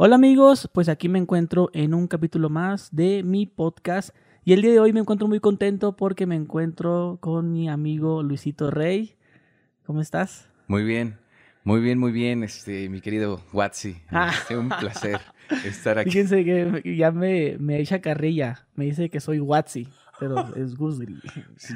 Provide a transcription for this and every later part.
Hola amigos, pues aquí me encuentro en un capítulo más de mi podcast y el día de hoy me encuentro muy contento porque me encuentro con mi amigo Luisito Rey. ¿Cómo estás? Muy bien, muy bien, muy bien, este, mi querido Watsi. Ah. Es un placer estar aquí. Fíjense que ya me, me echa carrilla, me dice que soy Watsi, pero es Gusgri.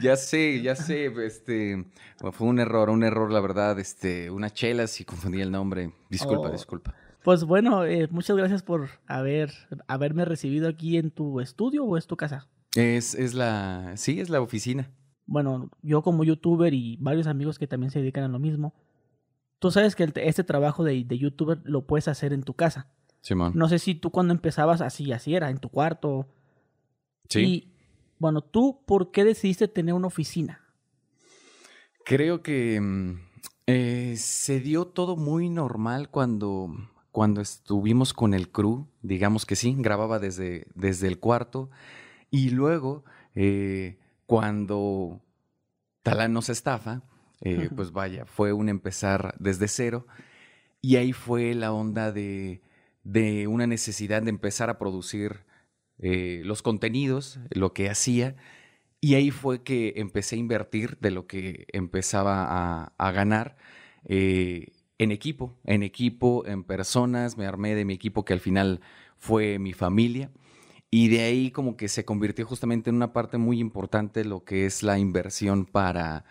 Ya sé, ya sé, este, fue un error, un error, la verdad, este, una chela si confundí el nombre. Disculpa, Oh. disculpa. Pues bueno, eh, muchas gracias por haber, haberme recibido aquí en tu estudio o es tu casa. Es, es la, sí, es la oficina. Bueno, yo como youtuber y varios amigos que también se dedican a lo mismo, tú sabes que este trabajo de, de youtuber lo puedes hacer en tu casa. Simón. No sé si tú cuando empezabas así, así era, en tu cuarto. Sí. Y bueno, ¿tú por qué decidiste tener una oficina? Creo que mm, eh, se dio todo muy normal cuando, cuando estuvimos con el crew. Digamos que sí, grababa desde, desde el cuarto. Y luego, eh, cuando Talán nos estafa, eh, pues vaya, fue un empezar desde cero. Y ahí fue la onda de, de una necesidad de empezar a producir eh, los contenidos, lo que hacía. Y ahí fue que empecé a invertir de lo que empezaba a, a ganar eh, en equipo, en equipo, en personas. Me armé de mi equipo que al final fue mi familia. Y de ahí como que se convirtió justamente en una parte muy importante lo que es la inversión para,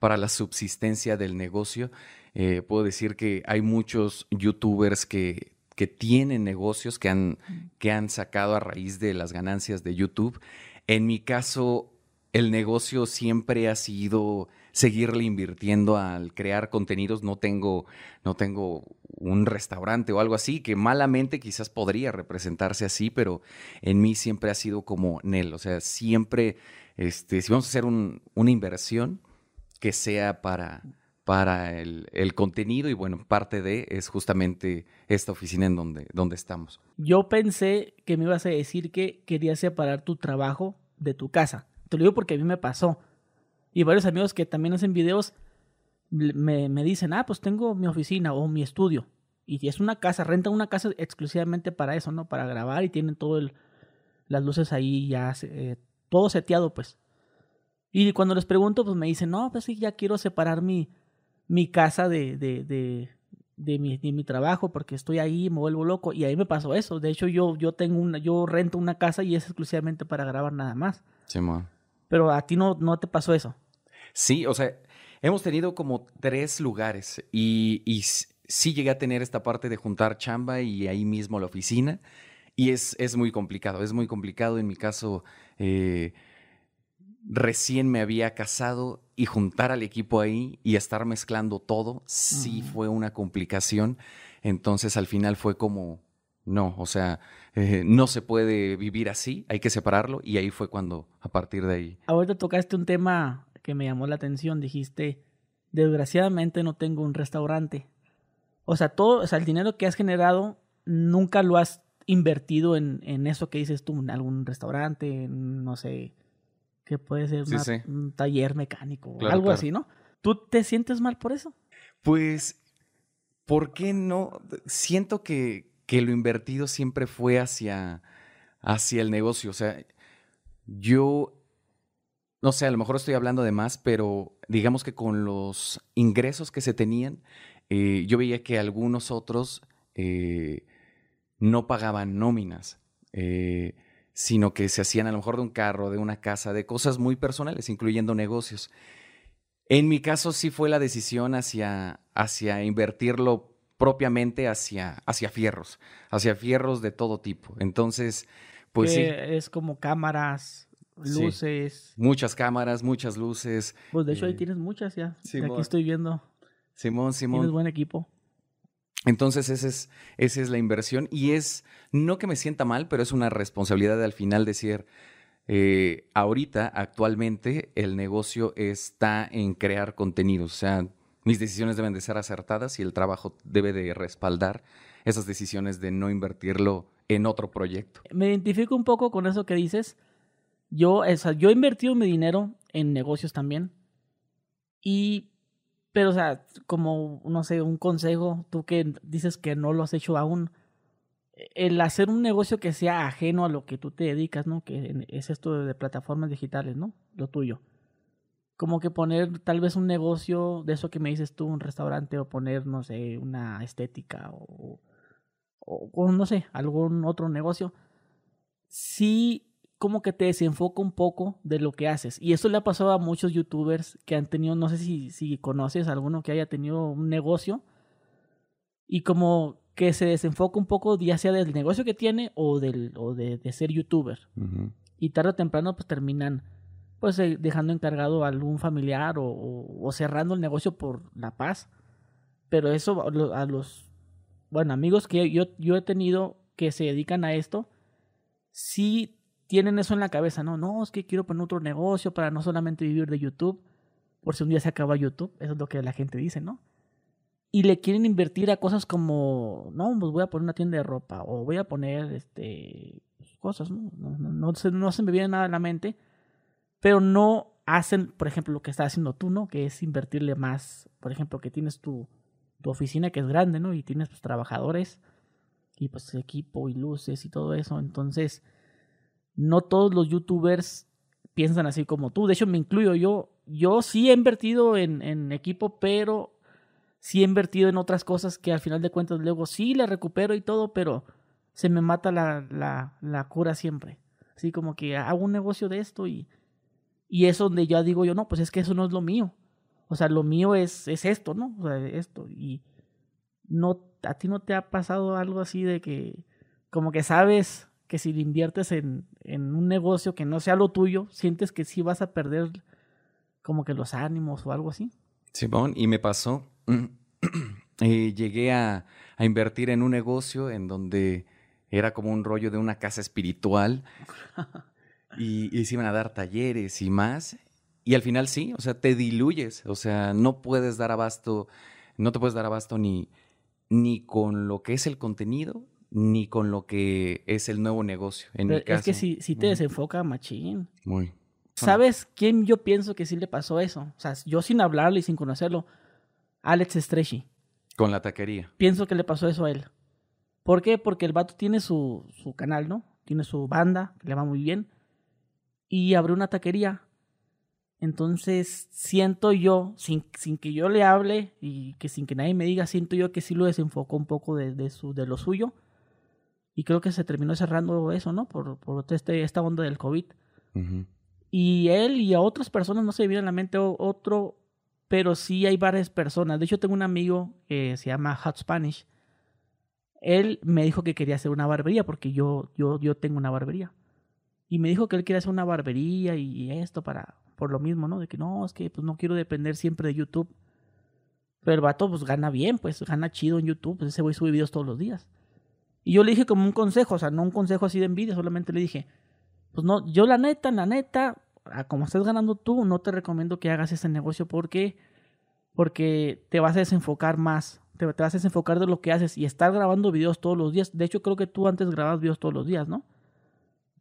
para la subsistencia del negocio. Eh, puedo decir que hay muchos youtubers que, que tienen negocios que han, que han sacado a raíz de las ganancias de YouTube. En mi caso, el negocio siempre ha sido seguirle invirtiendo al crear contenidos. No tengo, no tengo un restaurante o algo así, que malamente quizás podría representarse así, pero en mí siempre ha sido como Nel. O sea, siempre, este, si vamos a hacer un- una inversión, que sea para, para el, el contenido y bueno, parte de es justamente esta oficina en donde, donde estamos. Yo pensé que me ibas a decir que querías separar tu trabajo de tu casa. Te lo digo porque a mí me pasó. Y varios amigos que también hacen videos me, me dicen, ah, pues tengo mi oficina o mi estudio. Y es una casa, rentan una casa exclusivamente para eso, ¿no? Para grabar y tienen todo el, las luces ahí ya, eh, todo seteado, pues. Y cuando les pregunto, pues me dicen, no, pues sí, ya quiero separar mi, mi casa de, de, de, de mi, de mi trabajo porque estoy ahí, me vuelvo loco. Y ahí me pasó eso. De hecho, yo, yo tengo una, yo rento una casa y es exclusivamente para grabar nada más. Simón. Pero a ti no, no te pasó eso. Sí, o sea, hemos tenido como tres lugares y, y sí llegué a tener esta parte de juntar chamba y ahí mismo la oficina y es, es muy complicado, es muy complicado. En mi caso, eh, recién me había casado y juntar al equipo ahí y estar mezclando todo, sí fue una complicación. Entonces al final fue como, no, o sea, eh, no se puede vivir así, hay que separarlo y ahí fue cuando a partir de ahí. Ahorita tocaste un tema que me llamó la atención. Dijiste, desgraciadamente no tengo un restaurante. O sea, todo, o sea, el dinero que has generado nunca lo has invertido en, en eso que dices tú, en algún restaurante, en, no sé, que puede ser Sí, una- sí. un taller mecánico, Claro, algo claro. así, ¿no? ¿Tú te sientes mal por eso? Pues, ¿por qué no? Siento que, que lo invertido siempre fue hacia, hacia el negocio. O sea, yo, no sé, a lo mejor estoy hablando de más, pero digamos que con los ingresos que se tenían, eh, yo veía que algunos otros eh, no pagaban nóminas. eh, sino que se hacían a lo mejor de un carro, de una casa, de cosas muy personales, incluyendo negocios. En mi caso sí fue la decisión hacia, hacia invertirlo propiamente hacia, hacia fierros, hacia fierros de todo tipo. Entonces, pues sí, es como cámaras, Sí. luces. muchas cámaras, muchas luces. Pues de hecho ahí Eh, tienes muchas ya. sí, Aquí estoy viendo. Simón, Tienes Simón. buen equipo. Entonces, esa es, esa es la inversión. Y es, no que me sienta mal, pero es una responsabilidad al final decir, eh, ahorita, actualmente, el negocio está en crear contenidos. O sea, mis decisiones deben de ser acertadas y el trabajo debe de respaldar esas decisiones de no invertirlo en otro proyecto. Me identifico un poco con eso que dices. Yo, o sea, yo he invertido mi dinero en negocios también. Y, pero, o sea, como, no sé, un consejo, tú que dices que no lo has hecho aún, el hacer un negocio que sea ajeno a lo que tú te dedicas, ¿no? Que es esto de plataformas digitales, ¿no? Lo tuyo. Como que poner tal vez un negocio de eso que me dices tú, un restaurante, o poner, no sé, una estética, o, o, no sé, algún otro negocio. Sí, como que te desenfoca un poco de lo que haces. Y eso le ha pasado a muchos youtubers que han tenido, no sé si, si conoces a alguno que haya tenido un negocio y como que se desenfoca un poco ya sea del negocio que tiene o, del, o de, ser youtuber. Y tarde o temprano pues terminan pues eh, dejando encargado a algún familiar o, cerrando el negocio por la paz. Pero eso a los, bueno, amigos que yo, yo he tenido que se dedican a esto, sí tienen eso en la cabeza, ¿no? No, es que quiero poner otro negocio para no solamente vivir de YouTube, por si un día se acaba YouTube, eso es lo que la gente dice, ¿no? y le quieren invertir a cosas como, no, pues voy a poner una tienda de ropa o voy a poner este cosas, ¿no? No, no, se, no se me viene nada a la mente, pero no hacen, por ejemplo, lo que estás haciendo tú, ¿no? Que es invertirle más, por ejemplo, que tienes tu, tu oficina que es grande, ¿no? Y tienes pues trabajadores y pues equipo y luces y todo eso, entonces no todos los youtubers piensan así como tú, de hecho me incluyo yo, yo sí he invertido en, en equipo, pero sí he invertido en otras cosas que al final de cuentas luego sí la recupero y todo, pero se me mata la, la, la cura siempre. Así como que hago un negocio de esto y, y es donde ya digo yo, no, pues es que eso no es lo mío. O sea, lo mío es, es esto, ¿no? O sea, esto. Y no, a ti no te ha pasado algo así de que, como que sabes que si le inviertes en, en un negocio que no sea lo tuyo, sientes que sí vas a perder como que los ánimos o algo así. Simón, y me pasó eh, llegué a, invertir en un negocio en donde era como un rollo de una casa espiritual y, se iban a dar talleres y más. Y al final sí, o sea, te diluyes, o sea, no puedes dar abasto, no te puedes dar abasto ni, ni con lo que es el contenido, ni con lo que es el nuevo negocio. En mi caso, es que si, si te desenfoca, machín. Muy. ¿Sabes quién yo pienso que sí le pasó eso? O sea, yo sin hablarle y sin conocerlo, Alex Stretchy. Con la taquería. Pienso que le pasó eso a él. ¿Por qué? Porque el vato tiene su, su canal, ¿no? Tiene su banda, que le va muy bien. Y abrió una taquería. Entonces, siento yo, sin, sin que yo le hable y que sin que nadie me diga, siento yo que sí lo desenfocó un poco de, su, de lo suyo. Y creo que se terminó cerrando eso, ¿no? Por, por este, esta onda del COVID. Y él y a otras personas no se viene a la mente otro, pero sí hay varias personas. De hecho, tengo un amigo que se llama Hot Spanish. Él me dijo que quería hacer una barbería porque yo, yo, yo tengo una barbería. Y me dijo que él quería hacer una barbería y esto para, por lo mismo, ¿no? De que no, es que pues no quiero depender siempre de YouTube. Pero el vato pues gana bien, pues gana chido en YouTube, pues ese güey sube videos todos los días. Y yo le dije como un consejo, o sea, no un consejo así de envidia, solamente le dije, pues no, yo la neta, la neta, como estás ganando tú, no te recomiendo que hagas ese negocio porque, porque te vas a desenfocar más, te, vas a desenfocar de lo que haces y estar grabando videos todos los días. De hecho, creo que tú antes grababas videos todos los días, ¿no?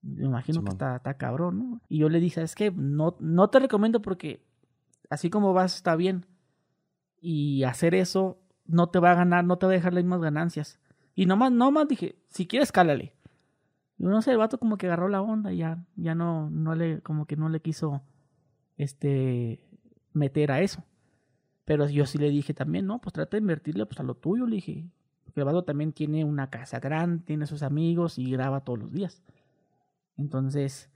Me imagino que está, está, cabrón, ¿no? Y yo le dije, es que no, no te recomiendo porque así como vas está bien. Y hacer eso no te va a ganar, no te va a dejar las mismas ganancias. Y nomás, nomás dije, si quieres, cálale no sé, el vato como que agarró la onda y ya, ya no, no le, como que no le quiso, este, meter a eso. Pero yo sí le dije también, no, pues trata de invertirle pues a lo tuyo, le dije. Porque el vato también tiene una casa grande, tiene sus amigos y graba todos los días. Entonces,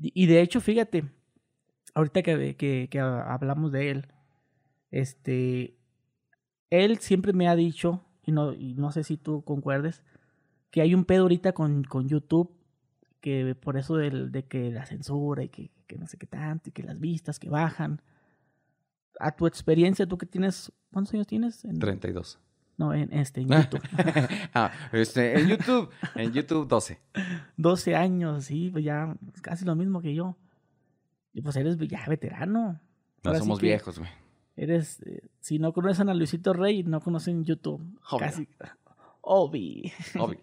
y de hecho, fíjate, ahorita que, que, hablamos de él, este, él siempre me ha dicho, y no, y no sé si tú concuerdes, que hay un pedo ahorita con, con YouTube, que por eso del, de que la censura y que, que, no sé qué tanto, y que las vistas que bajan. A tu experiencia, tú que tienes, ¿cuántos años tienes? En, 32. No, en este, en YouTube. ah, este, en YouTube, en YouTube 12. 12 años, sí, pues ya casi lo mismo que yo. Y pues eres ya veterano. No somos viejos, güey. Eres, eh, si no conocen a Luisito Rey, no conocen YouTube. Casi. Obi. Obi.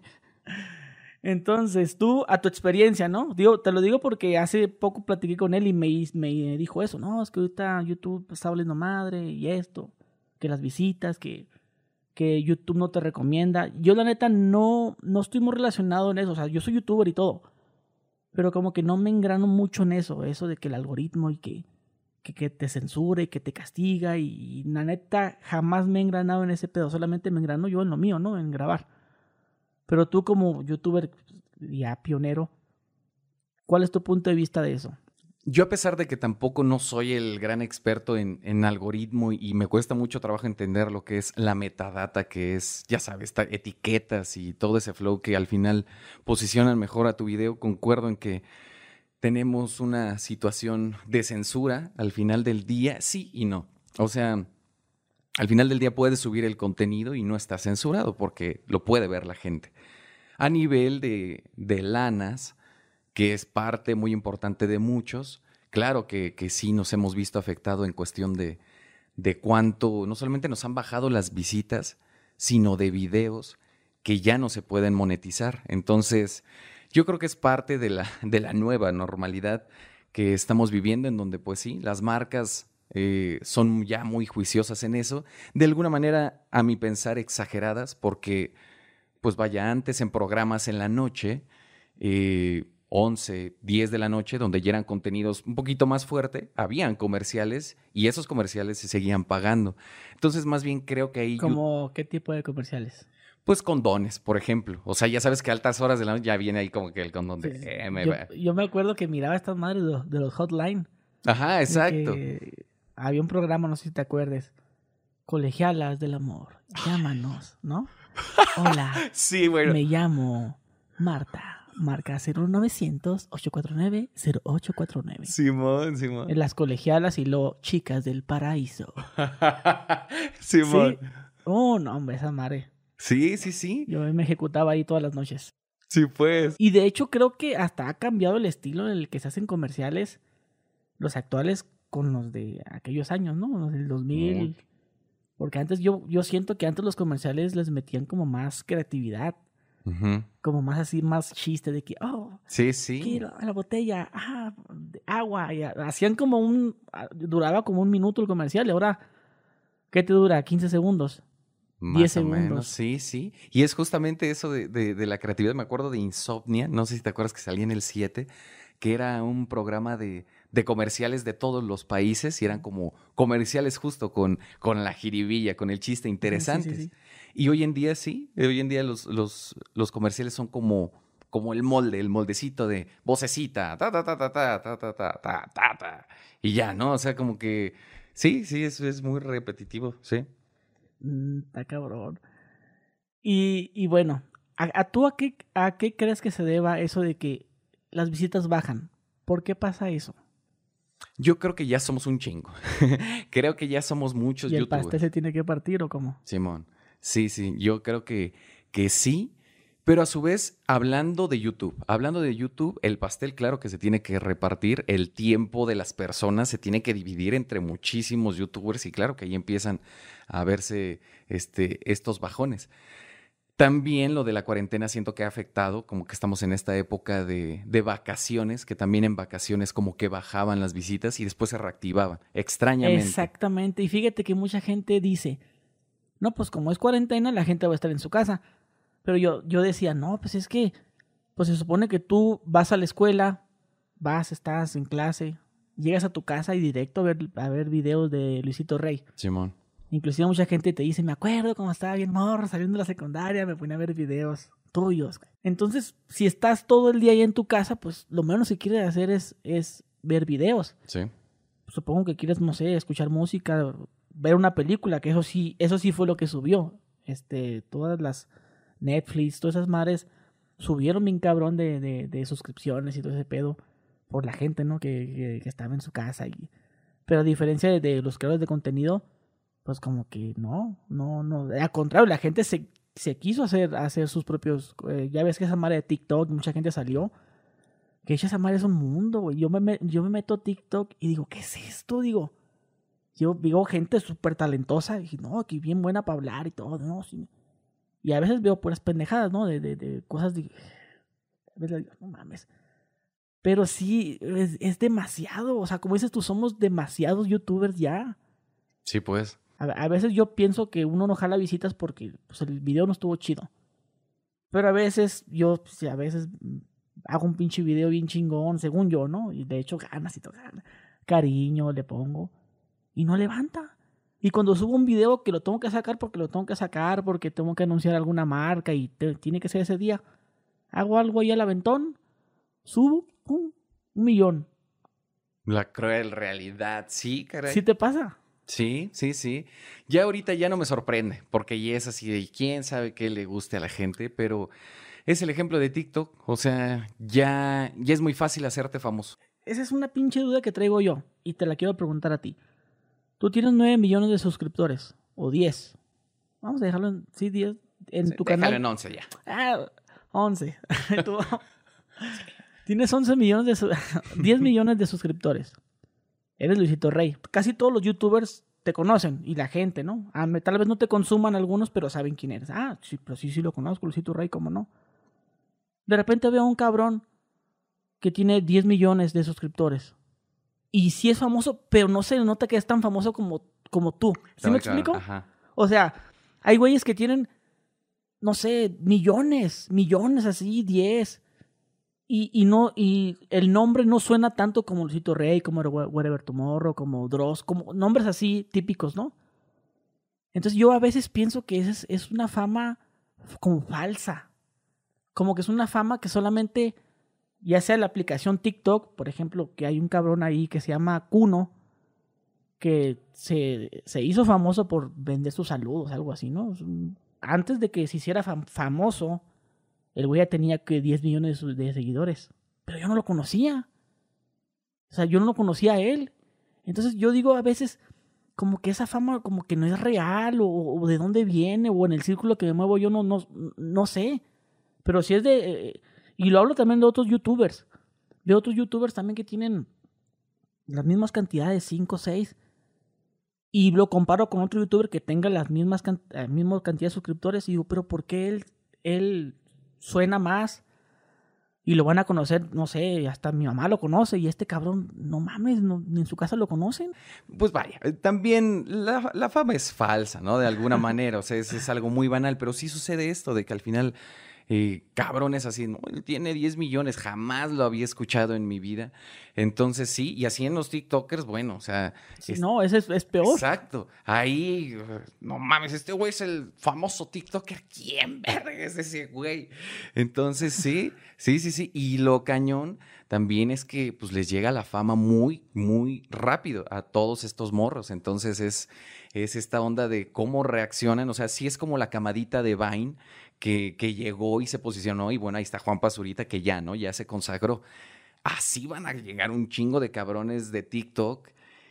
Entonces, tú, a tu experiencia, ¿no? Digo, te lo digo porque hace poco platiqué con él y me, me dijo eso, no, es que ahorita YouTube está hablando madre y esto, que las visitas, que... que YouTube no te recomienda. Yo la neta no, no estoy muy relacionado en eso. O sea, yo soy youtuber y todo. Pero como que no me engrano mucho en eso. Eso de que el algoritmo y que, que, te censure y que te castiga. Y, la neta jamás me he engranado en ese pedo. Solamente me engrano yo en lo mío, ¿no? En grabar. Pero tú como youtuber ya pionero, ¿cuál es tu punto de vista de eso? Yo a pesar de que tampoco no soy el gran experto en, en, algoritmo y me cuesta mucho trabajo entender lo que es la metadata, que es, ya sabes, etiquetas y todo ese flow que al final posicionan mejor a tu video, concuerdo en que tenemos una situación de censura al final del día, sí y no. O sea, al final del día puedes subir el contenido y no está censurado porque lo puede ver la gente. A nivel de, de lanas, que es parte muy importante de muchos. Claro que, que sí nos hemos visto afectado en cuestión de, de cuánto, no solamente nos han bajado las visitas, sino de videos que ya no se pueden monetizar. Entonces, yo creo que es parte de la, de la nueva normalidad que estamos viviendo, en donde pues sí, las marcas eh, son ya muy juiciosas en eso, de alguna manera, a mi pensar, exageradas, porque pues vaya, antes en programas en la noche, eh, 11, 10 de la noche, donde ya eran contenidos un poquito más fuerte, habían comerciales y esos comerciales se seguían pagando. Entonces, más bien creo que ahí... ¿Cómo qué tipo de comerciales? Pues condones, por ejemplo. O sea, ya sabes que a altas horas de la noche ya viene ahí como que el condón de... Eh, yo, me acuerdo que miraba estas madres de los, hotline. Ajá, exacto. Había un programa, no sé si te acuerdes. Colegialas del amor. Llámanos, ¿no? Hola. Sí, bueno. Me llamo Marta marca 0900-849-0849. Simón, Simón. En las colegialas y lo chicas del paraíso. Simón. Oh, no, hombre, esa madre. Sí, sí, sí. Yo me ejecutaba ahí todas las noches. Sí, pues. Y de hecho creo que hasta ha cambiado el estilo en el que se hacen comerciales los actuales con los de aquellos años, ¿no? Los del 2000. Porque antes yo, yo siento que antes los comerciales les metían como más creatividad. Como más así, más chiste de que, oh, sí, sí. quiero la botella, ah, agua. Y hacían como un, duraba como un minuto el comercial y ahora, ¿qué te dura? 15 segundos. Más 10 segundos. Menos, sí, sí. Y es justamente eso de, de, de, la creatividad. Me acuerdo de Insomnia, no sé si te acuerdas que salía en el 7, que era un programa de, de comerciales de todos los países y eran como comerciales justo con, con la jiribilla, con el chiste interesante. Y hoy en día sí, hoy en día los, los, los comerciales son como, como el molde, el moldecito de vocecita, ta, ta, ta, ta, ta, ta, ta, ta, ta, ta, y ya, ¿no? O sea, como que sí, sí, eso es muy repetitivo, sí. Está cabrón. Y, y bueno, ¿a, tú a qué, a qué crees que se deba eso de que las visitas bajan? ¿Por qué pasa eso? Yo creo que ya somos un chingo. creo que ya somos muchos ¿Y el pastel se tiene que partir o cómo? Simón. Sí, sí. Yo creo que, que sí. Pero a su vez, hablando de YouTube, hablando de YouTube, el pastel, claro que se tiene que repartir, el tiempo de las personas se tiene que dividir entre muchísimos YouTubers y claro que ahí empiezan a verse este, estos bajones. También lo de la cuarentena siento que ha afectado, como que estamos en esta época de, de, vacaciones, que también en vacaciones como que bajaban las visitas y después se reactivaban, extrañamente. Exactamente, y fíjate que mucha gente dice, no, pues como es cuarentena, la gente va a estar en su casa. Pero yo, yo decía, no, pues es que, pues se supone que tú vas a la escuela, vas, estás en clase, llegas a tu casa y directo a ver, a ver videos de Luisito Rey. Simón. Inclusive mucha gente te dice, me acuerdo cuando estaba bien morro, saliendo de la secundaria, me ponía a ver videos tuyos. Entonces, si estás todo el día ahí en tu casa, pues lo menos que quieres hacer es, es ver videos. Sí. Supongo que quieres, no sé, escuchar música, ver una película, que eso sí, eso sí fue lo que subió. Este, todas las Netflix, todas esas madres subieron bien cabrón de, de, suscripciones y todo ese pedo por la gente, ¿no? Que, que, estaba en su casa. Y... Pero a diferencia de, los creadores de contenido, pues como que no, no, no. Al contrario, la gente se, se quiso hacer, hacer sus propios. Eh, ya ves que esa madre de TikTok, mucha gente salió. Que esa madre es un mundo, güey. Yo me, yo me meto TikTok y digo, ¿qué es esto? Digo, yo digo gente súper talentosa y no, que bien buena para hablar y todo, ¿no? Y a veces veo puras pendejadas, ¿no? De, de, de cosas de. A veces digo, no mames. Pero sí, es, es demasiado. O sea, como dices tú, somos demasiados youtubers ya. Sí, pues. A, a veces yo pienso que uno no jala visitas porque pues, el video no estuvo chido. Pero a veces yo, pues, a veces hago un pinche video bien chingón, según yo, ¿no? Y de hecho ganas y todo, cariño le pongo. Y no levanta. Y cuando subo un video que lo tengo que sacar porque lo tengo que sacar, porque tengo que anunciar alguna marca y te- tiene que ser ese día, hago algo ahí al aventón, subo, pum, un millón. La cruel realidad, sí, caray. ¿Sí te pasa? Sí, sí, sí. Ya ahorita ya no me sorprende, porque ya es así de quién sabe qué le guste a la gente, pero es el ejemplo de TikTok. O sea, ya, ya es muy fácil hacerte famoso. Esa es una pinche duda que traigo yo y te la quiero preguntar a ti. Tú tienes 9 millones de suscriptores, o 10. Vamos a dejarlo en, sí, 10, en Sí, tu canal. en 11 ya. Ah, 11. Tú- Tienes 11 millones de... su- 10 millones de suscriptores. Eres Luisito Rey. Casi todos los youtubers te conocen y la gente, ¿no? Ah, tal vez no te consuman algunos, pero saben quién eres. Ah, sí, pero sí, sí lo conozco, Luisito Rey, ¿cómo no? De repente veo a un cabrón que tiene 10 millones de suscriptores. Y sí es famoso, pero no se nota que es tan famoso como, como tú. ¿Sí me Claro, explico? Ajá. O sea, hay güeyes que tienen, no sé, millones, millones así, 10. Y, y no, y el nombre no suena tanto como Luisito Rey, como Whatever Tomorrow, como Dross, como nombres así típicos, ¿no? Entonces yo a veces pienso que es, es una fama como falsa. Como que es una fama que solamente, ya sea la aplicación TikTok, por ejemplo, que hay un cabrón ahí que se llama Kuno, que se, se hizo famoso por vender sus saludos, algo así, ¿no? Antes de que se hiciera fam- famoso, el güey ya tenía que 10 millones de, seguidores. Pero yo no lo conocía. O sea, yo no lo conocía a él. Entonces yo digo a veces como que esa fama como que no es real o, o de dónde viene o en el círculo que me muevo yo no, no, no sé. Pero si es de... eh, y lo hablo también de otros youtubers. De otros youtubers también que tienen las mismas cantidades, 5 o 6. Y lo comparo con otro youtuber que tenga las mismas can- la misma cantidad de suscriptores y digo, pero ¿por qué él, él suena más? Y lo van a conocer, no sé, hasta mi mamá lo conoce y este cabrón, no mames, ni en su casa lo conocen. Pues vaya, eh, también la, la fama es falsa, ¿no? De alguna manera, o sea, es, es algo muy banal, pero sí sucede esto de que al final, eh, cabrones así, no, él tiene 10 millones, jamás lo había escuchado en mi vida. Entonces sí, y así en los TikTokers, bueno, o sea... Sí, es- no, ese es, es peor. Exacto. Ahí, no mames, este güey es el famoso TikToker. ¿Quién verga es ese güey? Entonces, sí, sí, sí, sí. Y lo cañón también es que pues les llega la fama muy, muy rápido a todos estos morros. Entonces es, es esta onda de cómo reaccionan. O sea, sí es como la camadita de Vine que, que llegó y se posicionó. Y bueno, ahí está Juan Pazurita que ya, ¿no? Ya se consagró. Así van a llegar un chingo de cabrones de TikTok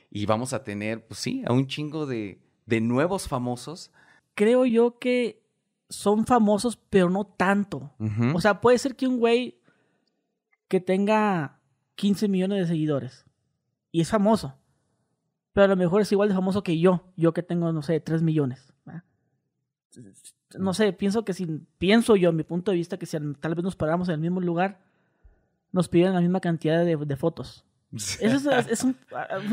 y vamos a tener, pues sí, a un chingo de, de nuevos famosos. Creo yo que son famosos, pero no tanto. O sea, puede ser que un güey que tenga 15 millones de seguidores y es famoso, pero a lo mejor es igual de famoso que yo, yo que tengo, no sé, 3 millones. ¿verdad? No sé, pienso que si, pienso yo, a mi punto de vista, que si tal vez nos paramos en el mismo lugar, nos pidieran la misma cantidad de, de fotos. Eso es, es un,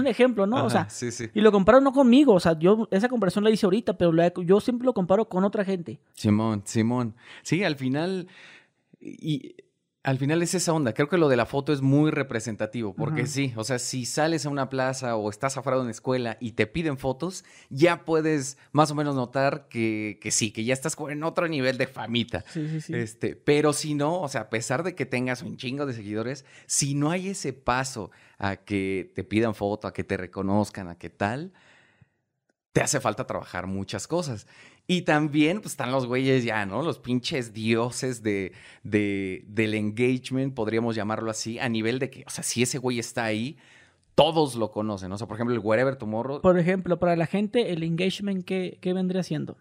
ejemplo, ¿no? O sea, sí, sí. y lo comparo no conmigo, o sea, yo esa comparación la hice ahorita, pero la- yo siempre lo comparo con otra gente. Simón, Simón. Sí, al final, y al final es esa onda. Creo que lo de la foto es muy representativo, porque sí, o sea, si sales a una plaza o estás afuera de una escuela y te piden fotos, ya puedes más o menos notar que, que sí, que ya estás en otro nivel de famita. Sí, sí, sí. Este, pero si no, o sea, a pesar de que tengas un chingo de seguidores, si no hay ese paso a que te pidan foto, a que te reconozcan, a que tal, te hace falta trabajar muchas cosas. Y también pues, están los güeyes ya, ¿no? Los pinches dioses de, de- del engagement, podríamos llamarlo así, a nivel de que, o sea, si ese güey está ahí, todos lo conocen. O sea, por ejemplo, el Wherever Tomorrow, Por ejemplo, para la gente, el engagement, ¿qué, qué vendría siendo?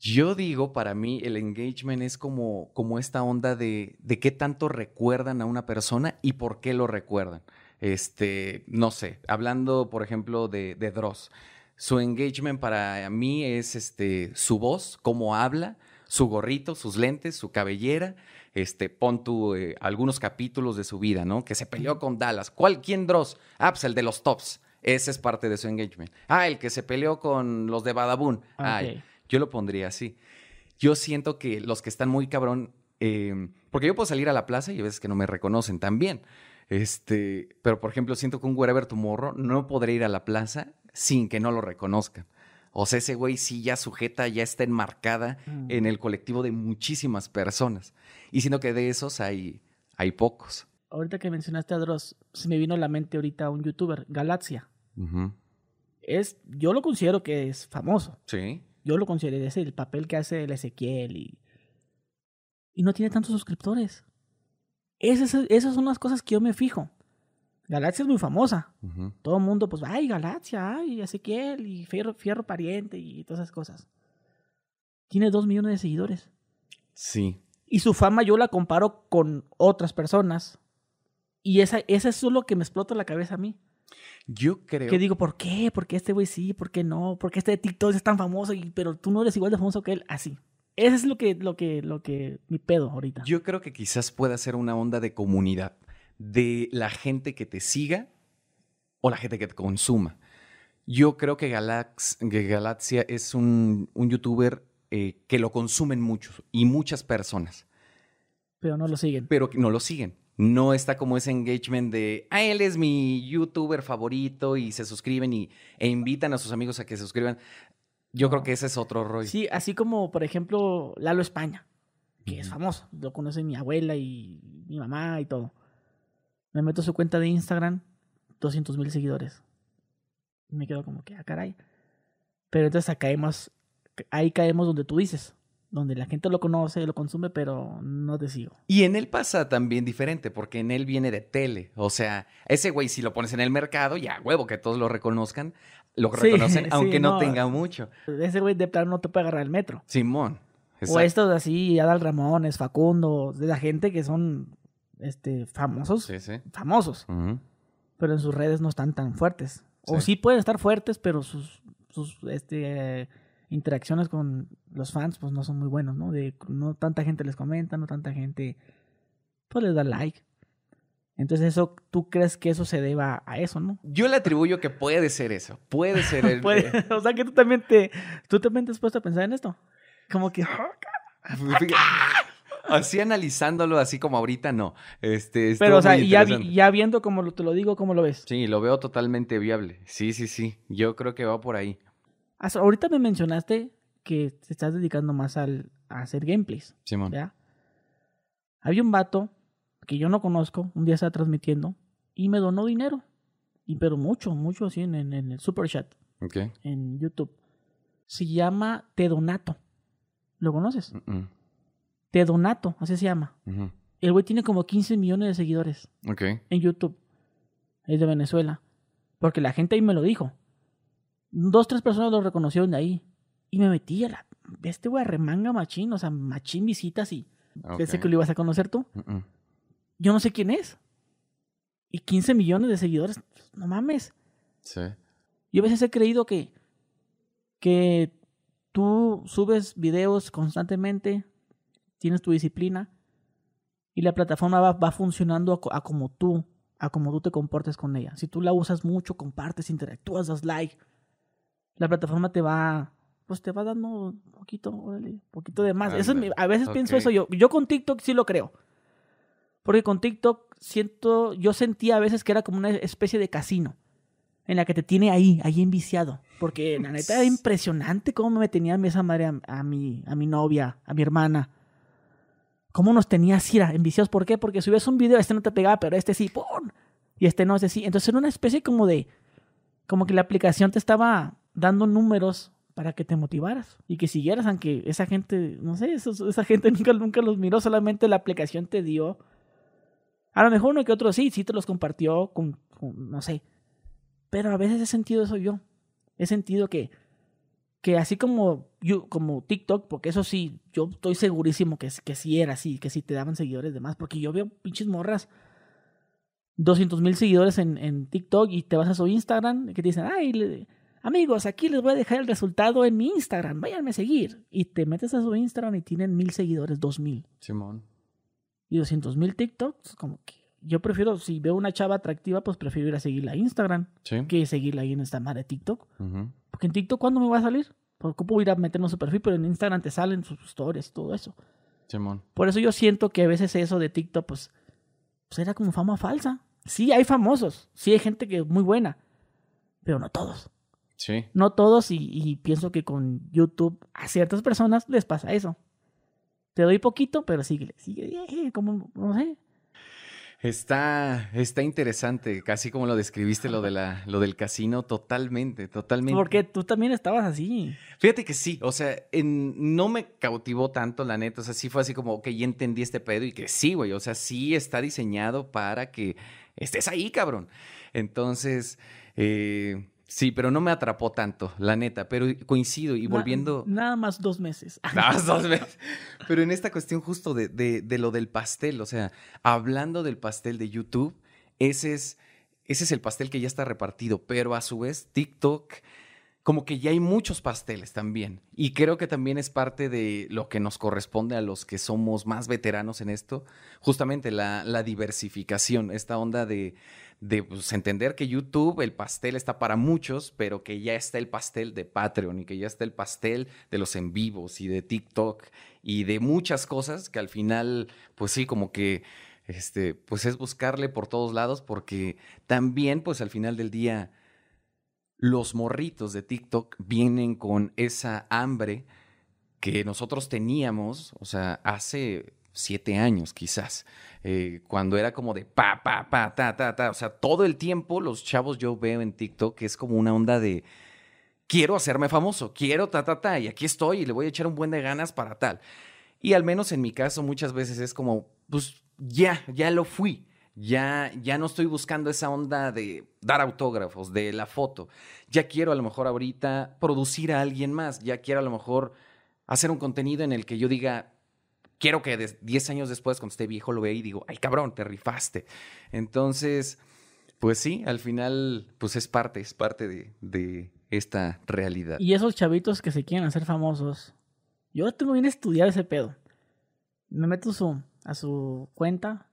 Yo digo, para mí, el engagement es como, como esta onda de, de qué tanto recuerdan a una persona y por qué lo recuerdan. Este, no sé, hablando, por ejemplo, de, de Dross. Su engagement para mí es este, su voz, cómo habla, su gorrito, sus lentes, su cabellera. Este, pon tú eh, algunos capítulos de su vida, ¿no? Que se peleó con Dallas. ¿Cuál? ¿Quién Dross? Ah, pues el de los tops. Ese es parte de su engagement. Ah, el que se peleó con los de Badabun. Ay, Ok. yo lo pondría así. Yo siento que los que están muy cabrón, eh, porque yo puedo salir a la plaza y hay veces que no me reconocen también. Este, pero por ejemplo, siento que un Wherever Tomorrow no podré ir a la plaza sin que no lo reconozcan. O sea, ese güey sí ya sujeta, ya está enmarcada Mm. en el colectivo de muchísimas personas. Y siento que de esos hay, hay pocos. Ahorita que mencionaste a Dross, se me vino a la mente ahorita un youtuber, Galaxia. Es, yo lo considero que es famoso. Sí. Yo lo considero, es el papel que hace el Ezequiel y, y no tiene tantos suscriptores. Esas, esas son las cosas que yo me fijo. Galaxia es muy famosa. Todo el mundo, pues, ay, Galaxia, ay, Ezequiel y Fierro, Fierro Pariente y todas esas cosas. Tiene dos millones de seguidores. Sí. Y su fama yo la comparo con otras personas. Y esa, esa es lo que me explota la cabeza a mí. Yo creo. Que digo, ¿por qué? ¿Por qué este güey sí? ¿Por qué no? ¿Por qué este de TikTok es tan famoso? Y, pero tú no eres igual de famoso que él. Así. Ese es lo que, lo que, lo que, mi pedo ahorita. Yo creo que quizás pueda ser una onda de comunidad, de la gente que te siga o la gente que te consuma. Yo creo que, Galax, que Galaxia es un, un youtuber eh, que lo consumen muchos y muchas personas, Pero no lo siguen. pero no lo siguen. No está como ese engagement de, ah, él es mi youtuber favorito y se suscriben y, e invitan a sus amigos a que se suscriban. Yo creo que ese es otro rollo. Sí, así como, por ejemplo, Lalo España, que es famoso. Lo conoce mi abuela y mi mamá y todo. Me meto a su cuenta de Instagram, 200 mil seguidores. Y me quedo como que, ah, caray. Pero entonces caemos, ahí caemos donde tú dices. Donde la gente lo conoce, lo consume, pero no te sigo. Y en él pasa también diferente, porque en él viene de tele. O sea, ese güey, si lo pones en el mercado, ya huevo que todos lo reconozcan, lo reconocen, sí, aunque no, no. tenga mucho. Ese güey de plano no te puede agarrar el metro. Simón. O estos así, Adal Ramones, Facundo, de la gente que son este, famosos, Sí, sí. famosos, pero en sus redes no están tan fuertes. O Sí. pueden estar fuertes, pero sus, sus este, interacciones con los fans pues no son muy buenos, ¿no? De, no tanta gente les comenta, no tanta gente pues les da like. Entonces eso, ¿tú crees que eso se deba a eso, no? Yo le atribuyo que puede ser eso. Puede ser el. Puede- o sea que tú también te, tú también te has puesto a pensar en esto. Como que, Así analizándolo, así como ahorita, no. Este, pero o sea, ya, vi- interesante. ya viendo como lo, te lo digo, ¿cómo lo ves? Sí, lo veo totalmente viable. Sí, sí, sí. Yo creo que va por ahí. Hasta ahorita me mencionaste que te estás dedicando más al, a hacer gameplays, Simón. ¿ya? Había un vato que yo no conozco, un día estaba transmitiendo y me donó dinero. Y pero mucho, mucho así en, en- en el super chat, Ok. en YouTube. Se llama Te Donato. ¿Lo conoces? Te Donato, así se llama. El güey tiene como 15 millones de seguidores en YouTube. Es de Venezuela. Porque la gente ahí me lo dijo. Dos, tres personas lo reconocieron de ahí. Y me metí a la... Este güey remanga machín, o sea, machín visitas y pensé que lo ibas a conocer tú. Yo no sé quién es. Y 15 millones de seguidores, no mames. Sí. Yo a veces he creído que, que tú subes videos constantemente, tienes tu disciplina y la plataforma va, va funcionando a, a como tú, a como tú te comportes con ella. Si tú la usas mucho, compartes, interactúas, das like, la plataforma te va, pues te va dando un poquito, poquito de más. Eso es mi- a veces pienso ok. eso yo. Yo con TikTok sí lo creo. Porque con TikTok siento, yo sentía a veces que era como una especie de casino en la que te tiene ahí, ahí enviciado. Porque la neta era impresionante cómo me tenía esa madre a, a mi, a mi novia, a mi hermana. Cómo nos tenía era, enviciados. ¿Por qué? Porque subías un video, este no te pegaba, pero este sí, ¡pum! Y este no, este sí. Entonces era una especie como de, como que la aplicación te estaba dando números para que te motivaras y que siguieras, aunque esa gente, no sé, esos- esa gente nunca, nunca los miró, solamente la aplicación te dio. A lo mejor uno que otro sí, sí te los compartió con, con- no sé. Pero a veces he sentido eso yo. He sentido que, que así como, yo, como TikTok, porque eso sí, yo estoy segurísimo que, que sí era así, que sí te daban seguidores de más, porque yo veo pinches morras, 200 mil seguidores en, en TikTok y te vas a su Instagram y que te dicen, ay, le- amigos, aquí les voy a dejar el resultado en mi Instagram, váyanme a seguir. Y te metes a su Instagram y tienen mil seguidores, dos mil Simón. y 200 mil TikToks, como que yo prefiero, si veo una chava atractiva, pues prefiero ir a seguirla a Instagram Sí. que seguirla ahí en esta madre de TikTok. Porque en TikTok, ¿cuándo me va a salir? Porque puedo ir a meternos su perfil, pero en Instagram te salen sus historias y todo eso. Simón. Por eso yo siento que a veces eso de TikTok, pues, pues era como fama falsa. Sí, hay famosos. Sí, hay gente que es muy buena. Pero no todos. Sí. No todos. Y, y pienso que con YouTube a ciertas personas les pasa eso. Te doy poquito, pero síguele. Sigue, eh, como, no sé. Está, está interesante, casi como lo describiste, lo, de la, lo del casino, totalmente, totalmente. Porque tú también estabas así. Fíjate que sí, o sea, en- no me cautivó tanto, la neta, o sea, sí fue así como, ok, ya entendí este pedo y que sí, güey, o sea, sí está diseñado para que estés ahí, cabrón. Entonces, eh, sí, pero no me atrapó tanto, la neta, pero coincido y Na- volviendo... nada más dos meses. Nada más dos veces. Pero en esta cuestión justo de, de- de lo del pastel, o sea, hablando del pastel de YouTube, ese es, ese es el pastel que ya está repartido, pero a su vez TikTok, como que ya hay muchos pasteles también. Y creo que también es parte de lo que nos corresponde a los que somos más veteranos en esto, justamente la, la diversificación, esta onda de, de pues, entender que YouTube, el pastel está para muchos, pero que ya está el pastel de Patreon y que ya está el pastel de los en vivos y de TikTok y de muchas cosas que al final, pues sí, como que, este, pues es buscarle por todos lados porque también, pues al final del día, los morritos de TikTok vienen con esa hambre que nosotros teníamos, o sea, hace siete años quizás, eh, cuando era como de pa, pa, pa, ta, ta, ta, o sea, todo el tiempo los chavos yo veo en TikTok que es como una onda de quiero hacerme famoso, quiero ta, ta, ta, y aquí estoy y le voy a echar un buen de ganas para tal. Y al menos en mi caso muchas veces es como, pues ya, ya lo fui. Ya, ya no estoy buscando esa onda de dar autógrafos, de la foto. Ya quiero a lo mejor ahorita producir a alguien más. Ya quiero a lo mejor hacer un contenido en el que yo diga, quiero que des- 10 años después, cuando esté viejo, lo vea y digo, ay cabrón, te rifaste. Entonces, pues sí, al final, pues es parte, es parte de, de esta realidad. Y esos chavitos que se quieren hacer famosos. Yo tengo bien estudiado ese pedo. Me meto su, a su cuenta.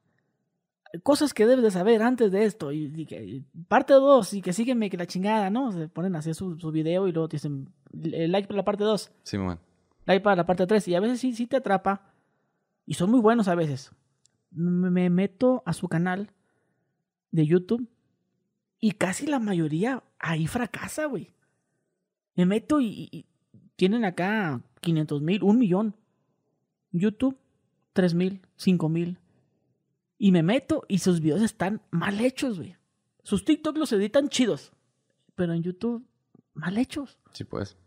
Cosas que debes de saber antes de esto. Y, y que- parte 2 y que sígueme que la chingada, ¿no? Se ponen así su, su video y luego te dicen "Eh, like para la parte 2, Simón. like para la parte 3. Y a veces sí, sí te atrapa. Y son muy buenos a veces. Me, me meto a su canal de YouTube y casi la mayoría ahí fracasa, güey. Me meto y tienen acá 500 mil, un millón. YouTube, 3 mil, 5 mil. Y me meto y sus videos están mal hechos, güey. Sus TikTok los editan chidos. Pero en YouTube, mal hechos. Sí, pues.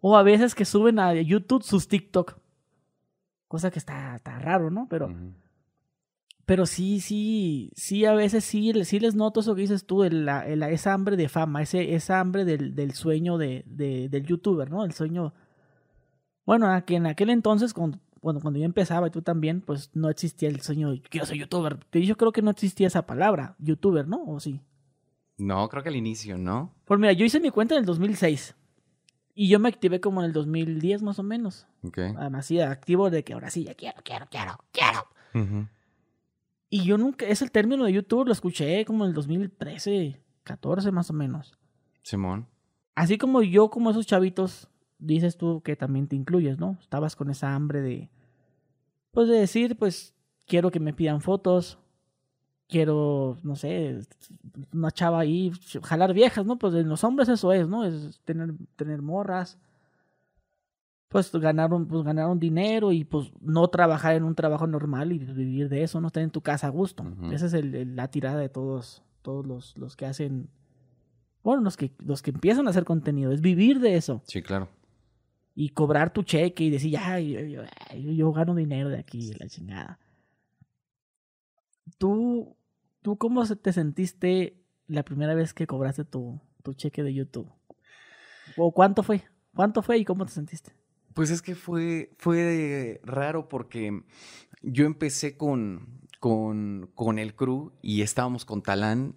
O a veces que suben a YouTube sus TikTok. Cosa que está, está raro, ¿no? Pero, pero sí, sí, sí, a veces sí, sí les noto eso que dices tú, el- el- esa hambre de fama, ese, esa hambre del, del sueño de, de- del youtuber, ¿no? El sueño. Bueno, que en aquel entonces, cuando, cuando, cuando yo empezaba y tú también, pues no existía el sueño de quiero ser youtuber. Yo creo que no existía esa palabra, youtuber, ¿no? ¿O sí? No, creo que al inicio, ¿no? Pues mira, yo hice mi cuenta en el 2006. Y yo me activé como en el 2010 más o menos. Ok. Además, sí, activo de que ahora sí, ya quiero, quiero, quiero, quiero. Y yo nunca, es el término de YouTube, lo escuché como en el 2013, 14 más o menos. Simón. Así como yo, como esos chavitos, dices tú que también te incluyes, ¿no? Estabas con esa hambre de, pues de decir, pues quiero que me pidan fotos, quiero, no sé, una chava ahí, jalar viejas, ¿no? Pues en los hombres eso es, ¿no? Es tener, tener morras. Pues ganaron, pues ganaron dinero y pues no trabajar en un trabajo normal y vivir de eso, no estar en tu casa a gusto. Esa es el- el- la tirada de todos, todos los, los que hacen, bueno, los que, los que empiezan a hacer contenido, es vivir de eso Sí, claro. y cobrar tu cheque y decir, ya, yo, yo- yo- yo gano dinero de aquí, la chingada. ¿Tú, tú cómo te sentiste la primera vez que cobraste tu, tu cheque de YouTube? ¿O cuánto fue? ¿Cuánto fue y cómo te sentiste? Pues es que fue, fue raro porque yo empecé con, con, con el crew y estábamos con Talán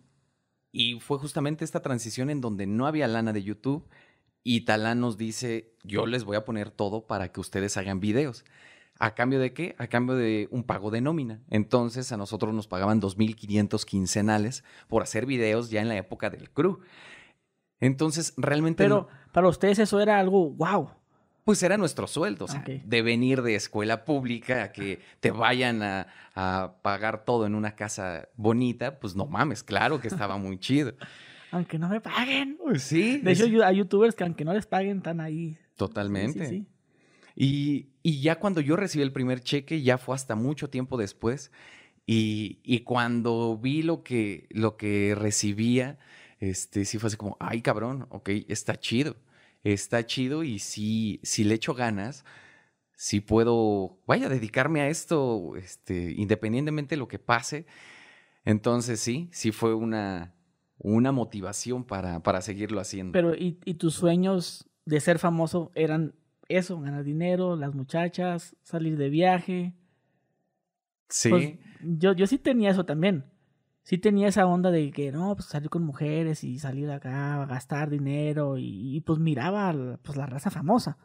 y fue justamente esta transición en donde no había lana de YouTube y Talán nos dice, yo les voy a poner todo para que ustedes hagan videos. ¿A cambio de qué? A cambio de un pago de nómina. Entonces a nosotros nos pagaban 2.500 quincenales por hacer videos ya en la época del crew. Entonces realmente... Pero para ustedes eso era algo wow. Pues era nuestro sueldo, o sea, de venir de escuela pública a que te vayan a, a pagar todo en una casa bonita, pues no mames, claro que estaba muy chido. Aunque no me paguen. Pues sí, De hecho, hay youtubers que aunque no les paguen, están ahí. totalmente. Sí, sí, sí. Y, y ya cuando yo recibí el primer cheque, ya fue hasta mucho tiempo después. Y, y cuando vi lo que, lo que recibía, este, sí fue así como, ay cabrón, ok, está chido. Está chido y si le echo ganas, sí puedo, vaya, dedicarme a esto, este, independientemente de lo que pase. Entonces sí, sí fue una, una motivación para, para seguirlo haciendo. Pero, ¿y, y tus sueños de ser famoso eran eso? Ganar dinero, las muchachas, salir de viaje. sí. Pues, yo, yo sí tenía eso también. Sí tenía esa onda de que, no, pues salir con mujeres y salir acá a gastar dinero. Y, y, pues miraba pues, la raza famosa.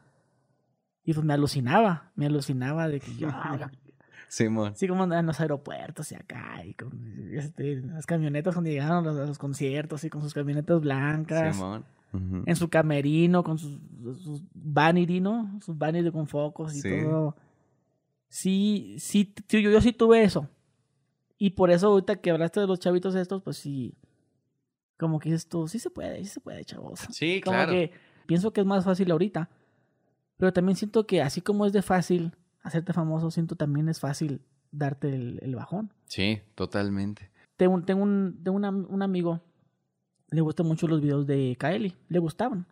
Y pues me alucinaba, me alucinaba de que yo, Simón. así como andaban en los aeropuertos y acá, y con este, las camionetas cuando llegaron a los, a los conciertos y con sus camionetas blancas. Simón. Ujú. en su camerino con sus, sus vanity, ¿no? Sus vanity con focos y Sí. todo. Sí, sí, yo, yo sí tuve eso. Y por eso ahorita que hablaste de los chavitos estos, pues sí, como que dices tú, sí se puede, sí se puede, chavos. Sí, Como claro. que pienso que es más fácil ahorita. Pero también siento que así como es de fácil hacerte famoso, siento también es fácil darte el, el bajón. Sí, totalmente. Tengo, tengo, un, tengo una- un amigo, le gustan mucho los videos de Kaeli, le gustaban.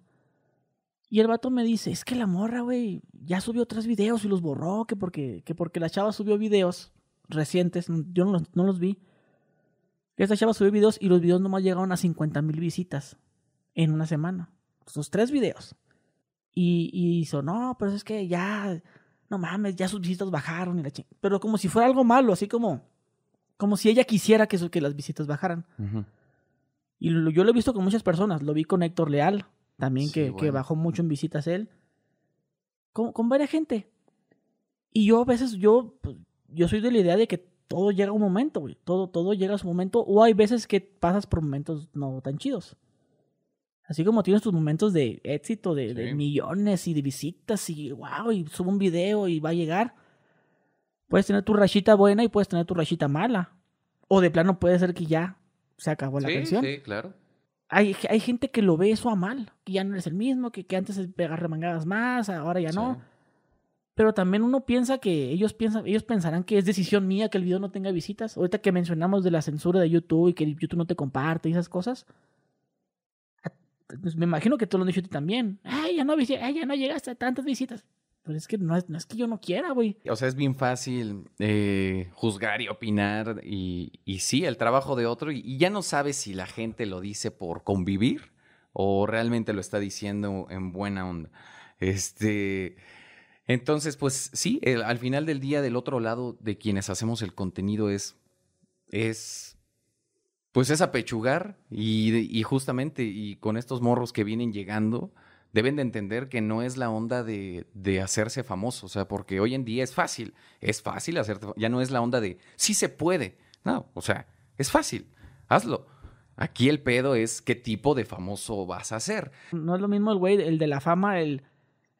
Y el vato me dice, es que la morra, güey, ya subió tres videos y los borró, que porque, que porque la chava subió videos recientes, yo no los, vi. Esta chava subió videos y los videos nomás llegaron a 50 mil visitas en una semana. Esos tres videos. Y, y hizo, no, pero es que ya, no mames, ya sus visitas bajaron y la ching-". Pero como si fuera algo malo, así como, como si ella quisiera que, su- que las visitas bajaran. Ujú. Y lo- yo lo he visto con muchas personas. Lo vi con Héctor Leal, también Sí, que, bajó mucho en visitas él. Con, con varias gente. Y yo a veces, yo, pues, yo soy de la idea de que todo llega a un momento, güey. Todo, todo llega a su momento. O hay veces que pasas por momentos no tan chidos. Así como tienes tus momentos de éxito, de, de millones y de visitas y wow, y subo un video y va a llegar. Puedes tener tu rachita buena y puedes tener tu rachita mala. O de plano puede ser que ya se acabó la sí, canción. sí, claro. Hay, hay gente que lo ve eso a mal, que ya no eres el mismo, que, que antes pegar remangadas más, ahora ya no. Pero también uno piensa que ellos piensan, ellos pensarán que es decisión mía que el video no tenga visitas. Ahorita que mencionamos de la censura de YouTube y que YouTube no te comparte y esas cosas. pues me imagino que tú lo han dicho también. Ay, ya no, ay, ya no llegaste a tantas visitas. Pero es que no es, no es que yo no quiera, güey. O sea, es bien fácil eh, juzgar y opinar y, sí, el trabajo de otro y, ya no sabes si la gente lo dice por convivir o realmente lo está diciendo en buena onda. Este, entonces, pues sí, al final del día del otro lado de quienes hacemos el contenido es, es, pues es apechugar y, y justamente y con estos morros que vienen llegando deben de entender que no es la onda de, de hacerse famoso, o sea, porque hoy en día es fácil, es fácil hacerte, ya no es la onda de sí se puede, no, o sea, es fácil, hazlo. Aquí el pedo es qué tipo de famoso vas a ser. No es lo mismo el güey, el de la fama, el,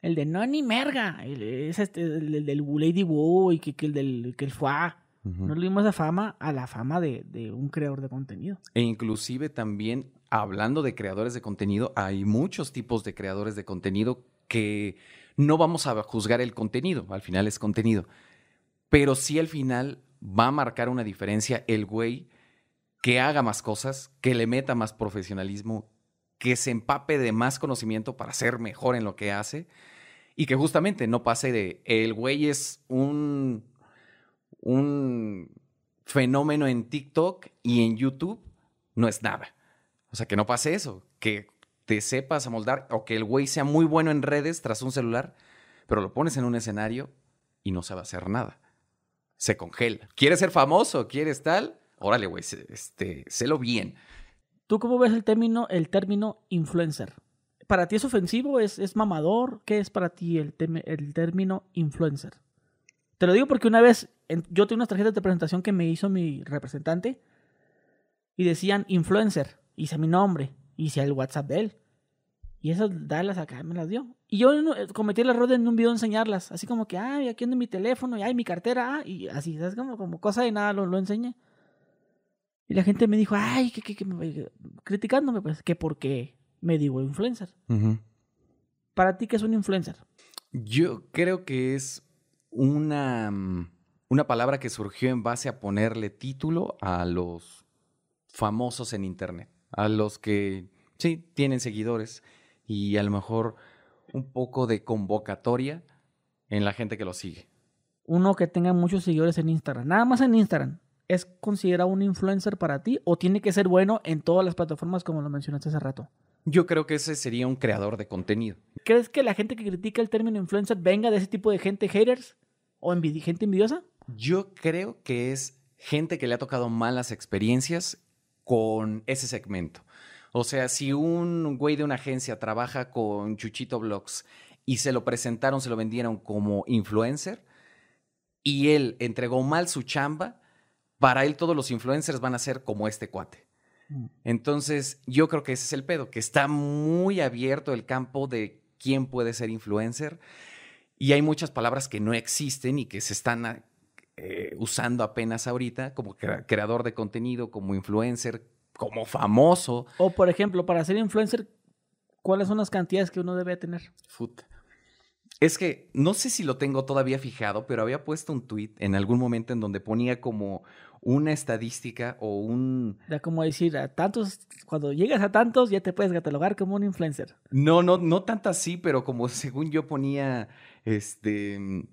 el de no ni merga. El, es este, el, el del Lady Wu y que, que el del que el Fua. No es lo mismo esa fama a la fama de, de un creador de contenido. E inclusive también, hablando de creadores de contenido, hay muchos tipos de creadores de contenido que no vamos a juzgar el contenido, al final es contenido, pero sí al final va a marcar una diferencia el güey que haga más cosas, que le meta más profesionalismo, que se empape de más conocimiento para ser mejor en lo que hace y que justamente no pase de el güey es un un fenómeno en TikTok y en YouTube no es nada. O sea, que no pase eso, que te sepas amoldar o que el güey sea muy bueno en redes tras un celular, pero lo pones en un escenario y no sabe hacer nada. Se congela. ¿Quieres ser famoso? ¿Quieres tal? Órale, güey, este, sélo bien. ¿Tú cómo ves el término, el término influencer? ¿Para ti es ofensivo? ¿Es, es mamador? ¿Qué es para ti el, el término influencer? Te lo digo porque una vez yo tengo unas tarjetas de presentación que me hizo mi representante y decían influencer. Hice mi nombre, hice el WhatsApp de él. Y esas Dallas acá me las dio. Y yo cometí el error de en un video enseñarlas. Así como que, ay, aquí ando mi teléfono, y ay, mi cartera, ah", y así, es como, como cosa de nada, lo, lo enseñé. Y la gente me dijo, ay, que, que, que, criticándome, pues, que porque me digo influencer. Para ti, ¿qué es un influencer? Yo creo que es una, mm, una palabra que surgió en base a ponerle título a los famosos en Internet, a los que, sí, tienen seguidores y a lo mejor un poco de convocatoria en la gente que lo sigue. Uno que tenga muchos seguidores en Instagram, nada más en Instagram, ¿es considerado un influencer para ti o tiene que ser bueno en todas las plataformas como lo mencionaste hace rato? Yo creo que ese sería un creador de contenido. ¿Crees que la gente que critica el término influencer venga de ese tipo de gente haters o gente envidiosa? Yo creo que es gente que le ha tocado malas experiencias con ese segmento. O sea, si un güey de una agencia trabaja con Chuchito Blogs y se lo presentaron, se lo vendieron como influencer y él entregó mal su chamba, para él todos los influencers van a ser como este cuate. Mm. Entonces, yo creo que ese es el pedo, que está muy abierto el campo de quién puede ser influencer y hay muchas palabras que no existen y que se están eh, usando apenas ahorita, como creador de contenido, como influencer, como famoso. O, por ejemplo, para ser influencer, ¿cuáles son las cantidades que uno debe tener? Es que no sé si lo tengo todavía fijado, pero había puesto un tweet en algún momento en donde ponía como una estadística o un... Ya como decir, a tantos, cuando llegas a tantos ya te puedes catalogar como un influencer. No, no, no tanto así, pero como según yo ponía, este,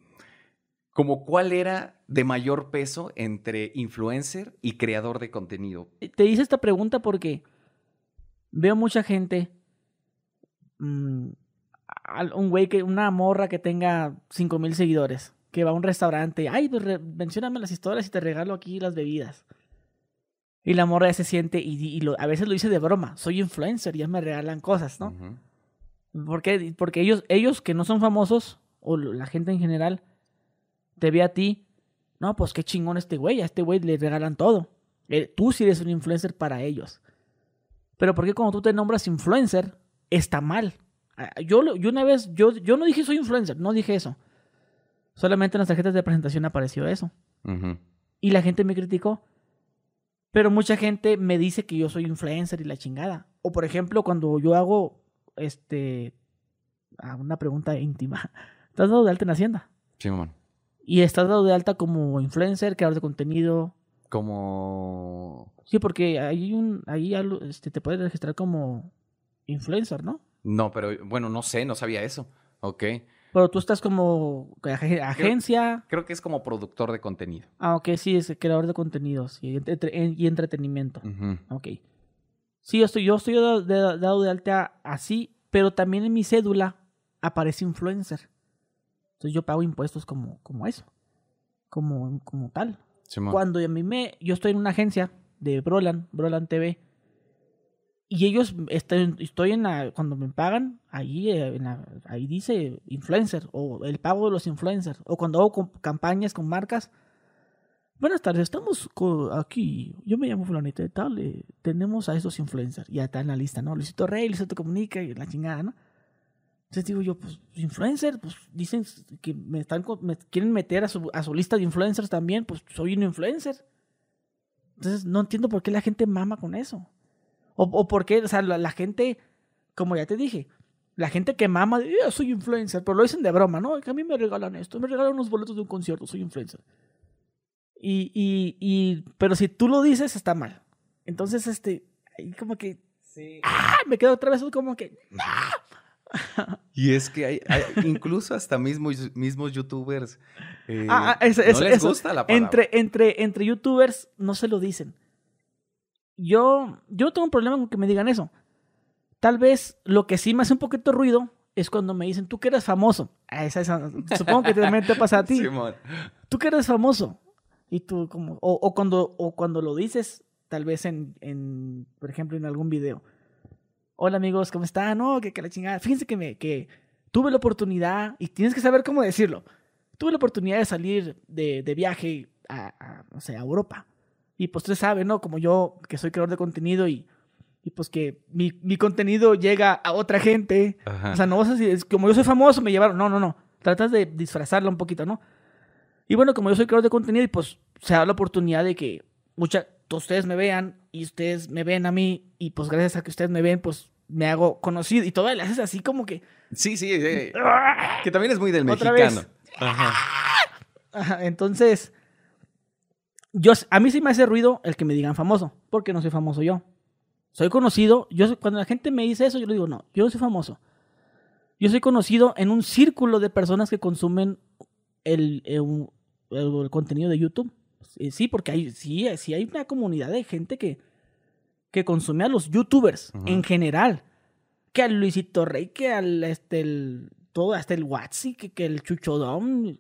como cuál era de mayor peso entre influencer y creador de contenido. Eh, te hice esta pregunta porque veo mucha gente, mm, un güey que, una morra que tenga cinco mil seguidores, que va a un restaurante, ay, pues mencioname las historias y te regalo aquí las bebidas. Y la morra ya se siente, y, a veces lo dice de broma, soy influencer, ya me regalan cosas, ¿no? Porque ellos, ellos que no son famosos, o la gente en general, te ve a ti, no, pues qué chingón este güey, a este güey le regalan todo. Eh, tú sí eres un influencer para ellos. Pero ¿por qué cuando tú te nombras influencer está mal? Ah, yo, yo una vez, yo, yo no dije soy influencer, no dije eso. Solamente en las tarjetas de presentación apareció eso. Y la gente me criticó. Pero mucha gente me dice que yo soy influencer y la chingada. O por ejemplo, cuando yo hago este ah, una pregunta íntima. ¿Estás dado de alta en Hacienda? Sí, mamá. Y estás dado de alta como influencer, creador de contenido. Como. Sí, porque hay un. Ahí este, te puedes registrar como influencer, ¿no? No, pero bueno, no sé, no sabía eso. Ok. Pero tú estás como agencia. Creo, que es como productor de contenido. Ah, ok, sí, es creador de contenidos y, y entretenimiento. Ok. Sí, yo estoy, yo estoy dado de alta así, pero también en mi cédula aparece influencer. Entonces yo pago impuestos como, como eso, como, como tal. Cuando a mí me, yo estoy en una agencia de Brolan, Brolan TV, y ellos, estoy, estoy en la, cuando me pagan, ahí, eh, ahí dice influencer, o el pago de los influencers, o cuando hago campañas con marcas. Buenas tardes, estamos aquí, yo me llamo Fulanito de tal, eh, tenemos a esos influencers, ya está en la lista, ¿no? Luisito Rey, Luisito Comunica y la chingada, ¿no? Entonces digo yo, pues influencer, pues dicen que me están me quieren meter a su, a su lista de influencers también, pues soy un influencer. Entonces no entiendo por qué la gente mama con eso. O, o por qué, o sea, la, gente, como ya te dije, la gente que mama, yo soy influencer, pero lo dicen de broma, ¿no? Que a mí me regalan esto, me regalan unos boletos de un concierto, soy influencer. Y, y, y, pero si tú lo dices, está mal. Entonces, este, ahí como que, sí. ¡ah! Me quedo otra vez como que, ¡ah! Y es que hay, incluso hasta mismos, mismos youtubers eh, ah, ah, no les gusta la palabra. Entre, entre, entre youtubers no se lo dicen. Yo, yo tengo un problema con que me digan eso. Tal vez lo que sí me hace un poquito ruido es cuando me dicen, tú que eres famoso. Ah, supongo que también te pasa a ti. tú que eres famoso. Y tú como, o, cuando, o cuando lo dices, tal vez en, en, por ejemplo, en algún video hola amigos, ¿cómo están? No, que, que la chingada. Fíjense que, me, que tuve la oportunidad y tienes que saber cómo decirlo. tuve la oportunidad de salir de, de viaje a, a, no sé, a Europa. Y pues usted sabe, ¿no? Como yo, que soy creador de contenido y, y pues que mi, mi contenido llega a otra gente. Ajá. O sea, no vas a decir, es como yo soy famoso, me llevaron. No, no, no. Tratas de disfrazarlo un poquito, ¿no? Y bueno, como yo soy creador de contenido y pues se da la oportunidad de que mucha, ustedes me vean y ustedes me ven a mí y pues gracias a que ustedes me ven, pues me hago conocido y todo le haces así como que... Sí, sí, sí. Que también es muy del Otra mexicano. vez. Ajá, entonces, yo, a mí sí me hace ruido el que me digan famoso, porque no soy famoso yo. Soy conocido, yo cuando la gente me dice eso, yo le digo, no, yo no soy famoso. Yo soy conocido en un círculo de personas que consumen el, el- un- el- el contenido de YouTube. Sí, sí, porque hay, sí, sí hay una comunidad de gente que, que consume a los youtubers en general. Que al Luisito Rey, que al este, el, todo, hasta el Watsi, que, que el Chuchodón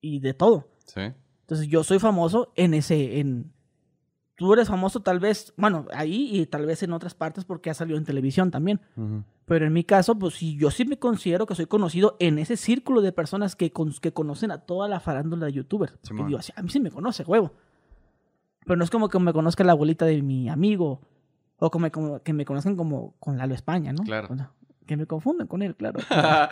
y de todo. Sí. Entonces yo soy famoso en ese, en... Tú eres famoso tal vez, bueno, ahí y tal vez en otras partes porque ha salido en televisión también. Pero en mi caso, pues sí, yo sí me considero que soy conocido en ese círculo de personas que, con- que conocen a toda la farándula de youtubers. Porque Simón. digo, así, a mí sí me conoce, huevo. Pero no es como que me conozca la abuelita de mi amigo. O como, como que me conozcan como con Lalo España, ¿no? Claro. Que me confunden con él, claro.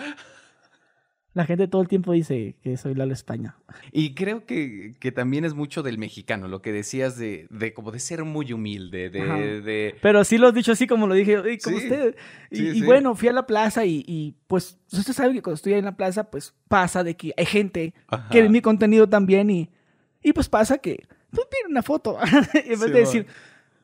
La gente todo el tiempo dice que soy Lalo España. Y creo que, que también es mucho del mexicano, lo que decías de, de como de ser muy humilde, de, Pero sí lo has dicho así como lo dije, "Ey, como Sí, usted. Y, sí, y sí. bueno, fui a la plaza y, y, pues usted sabe que cuando estoy ahí en la plaza, pues pasa de que hay gente Ajá. que ve mi contenido también y, y pues pasa que pues piden una foto. en vez de decir,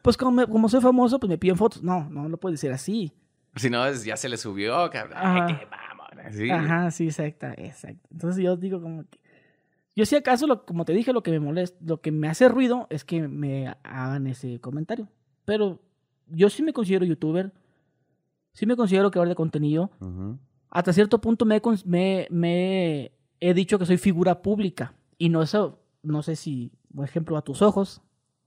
pues como, me- como soy famoso, pues me piden fotos. No, no lo puedes decir así. Si no, ya se le subió, cabrón. Ajá. Ay, que vamos. Sí. Ajá, sí, exacto, exacto. Entonces yo digo como que... Yo si acaso, lo, como te dije, lo que me molesta, lo que me hace ruido es que me hagan ese comentario. Pero yo sí me considero youtuber, sí me considero creador de contenido. Ujú. Hasta cierto punto me, me, me he dicho que soy figura pública. Y no eso, no sé si, por ejemplo, a tus ojos,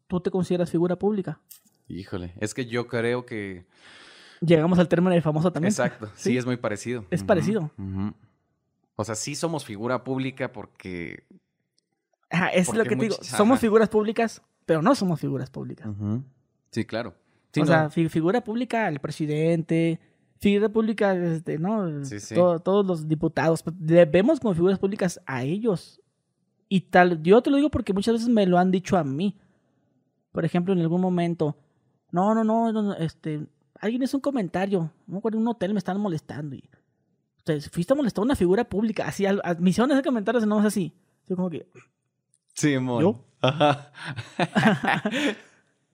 tú te consideras figura pública. Híjole, es que yo creo que... Llegamos al término de famoso también. Exacto, sí, Sí. es muy parecido. Es parecido. O sea, sí somos figura pública porque... Ajá, es lo que te digo. Somos figuras públicas, pero no somos figuras públicas. Sí, claro. Sí, o no. sea, fi- figura pública el presidente, figura pública, este, ¿no? Sí, sí. To- todos los diputados. pues, Debemos como figuras públicas a ellos. Y tal, yo te lo digo porque muchas veces me lo han dicho a mí. Por ejemplo, en algún momento, no, no, no, no, este, alguien hizo un comentario, no me acuerdo, en un hotel me están molestando y, ustedes, fuiste a molestar a una figura pública, así, al- a- me hicieron ese comentario, no es así. Yo como que, Sí, mon. ¿Yo? Ajá.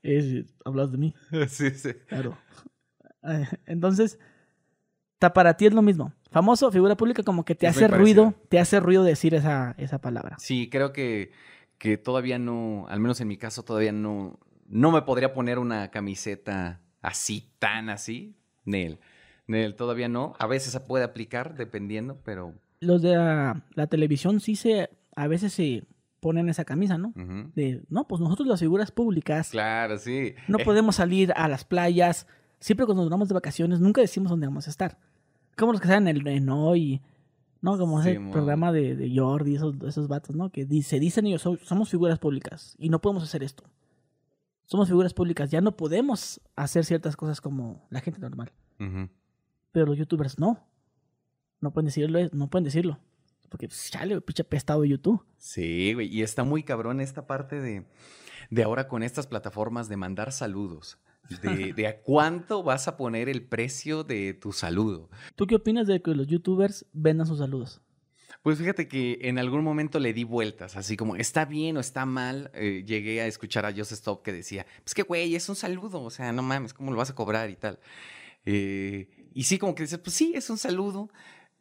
es, hablas de mí. sí, sí. Claro. Entonces, para ti es lo mismo. Famoso, figura pública, como que te Es hace ruido, te hace ruido decir esa, esa palabra. Sí, creo que, que todavía no, al menos en mi caso, todavía no, no me podría poner una camiseta así, tan así. Nel. Nel, todavía no. A veces se puede aplicar, dependiendo, pero... Los de la, la televisión sí se, a veces se ponen esa camisa, ¿no? De, no, pues nosotros las figuras públicas Claro, sí. no Eh, podemos salir a las playas. Siempre cuando nos vamos de vacaciones nunca decimos dónde vamos a estar. Como los que salen en el en hoy, ¿no? Como ese programa de, de Jordi, esos, esos vatos, ¿no? Que dice, dicen ellos, "So- somos figuras públicas y no podemos hacer esto. Somos figuras públicas, ya no podemos hacer ciertas cosas como la gente normal. Pero los youtubers no. No pueden decirlo, no pueden decirlo. Porque, pues, chale, pinche pestado de YouTube. Sí, güey. Y está muy cabrón esta parte de, de ahora con estas plataformas de mandar saludos. De, de a cuánto vas a poner el precio de tu saludo. ¿Tú qué opinas de que los youtubers vendan sus saludos? Pues fíjate que en algún momento le di vueltas, así como está bien o está mal. Eh, llegué a escuchar a Joseph Stop que decía, pues que güey, es un saludo, o sea, no mames, ¿cómo lo vas a cobrar y tal? Eh, y sí, como que dices, pues sí, es un saludo.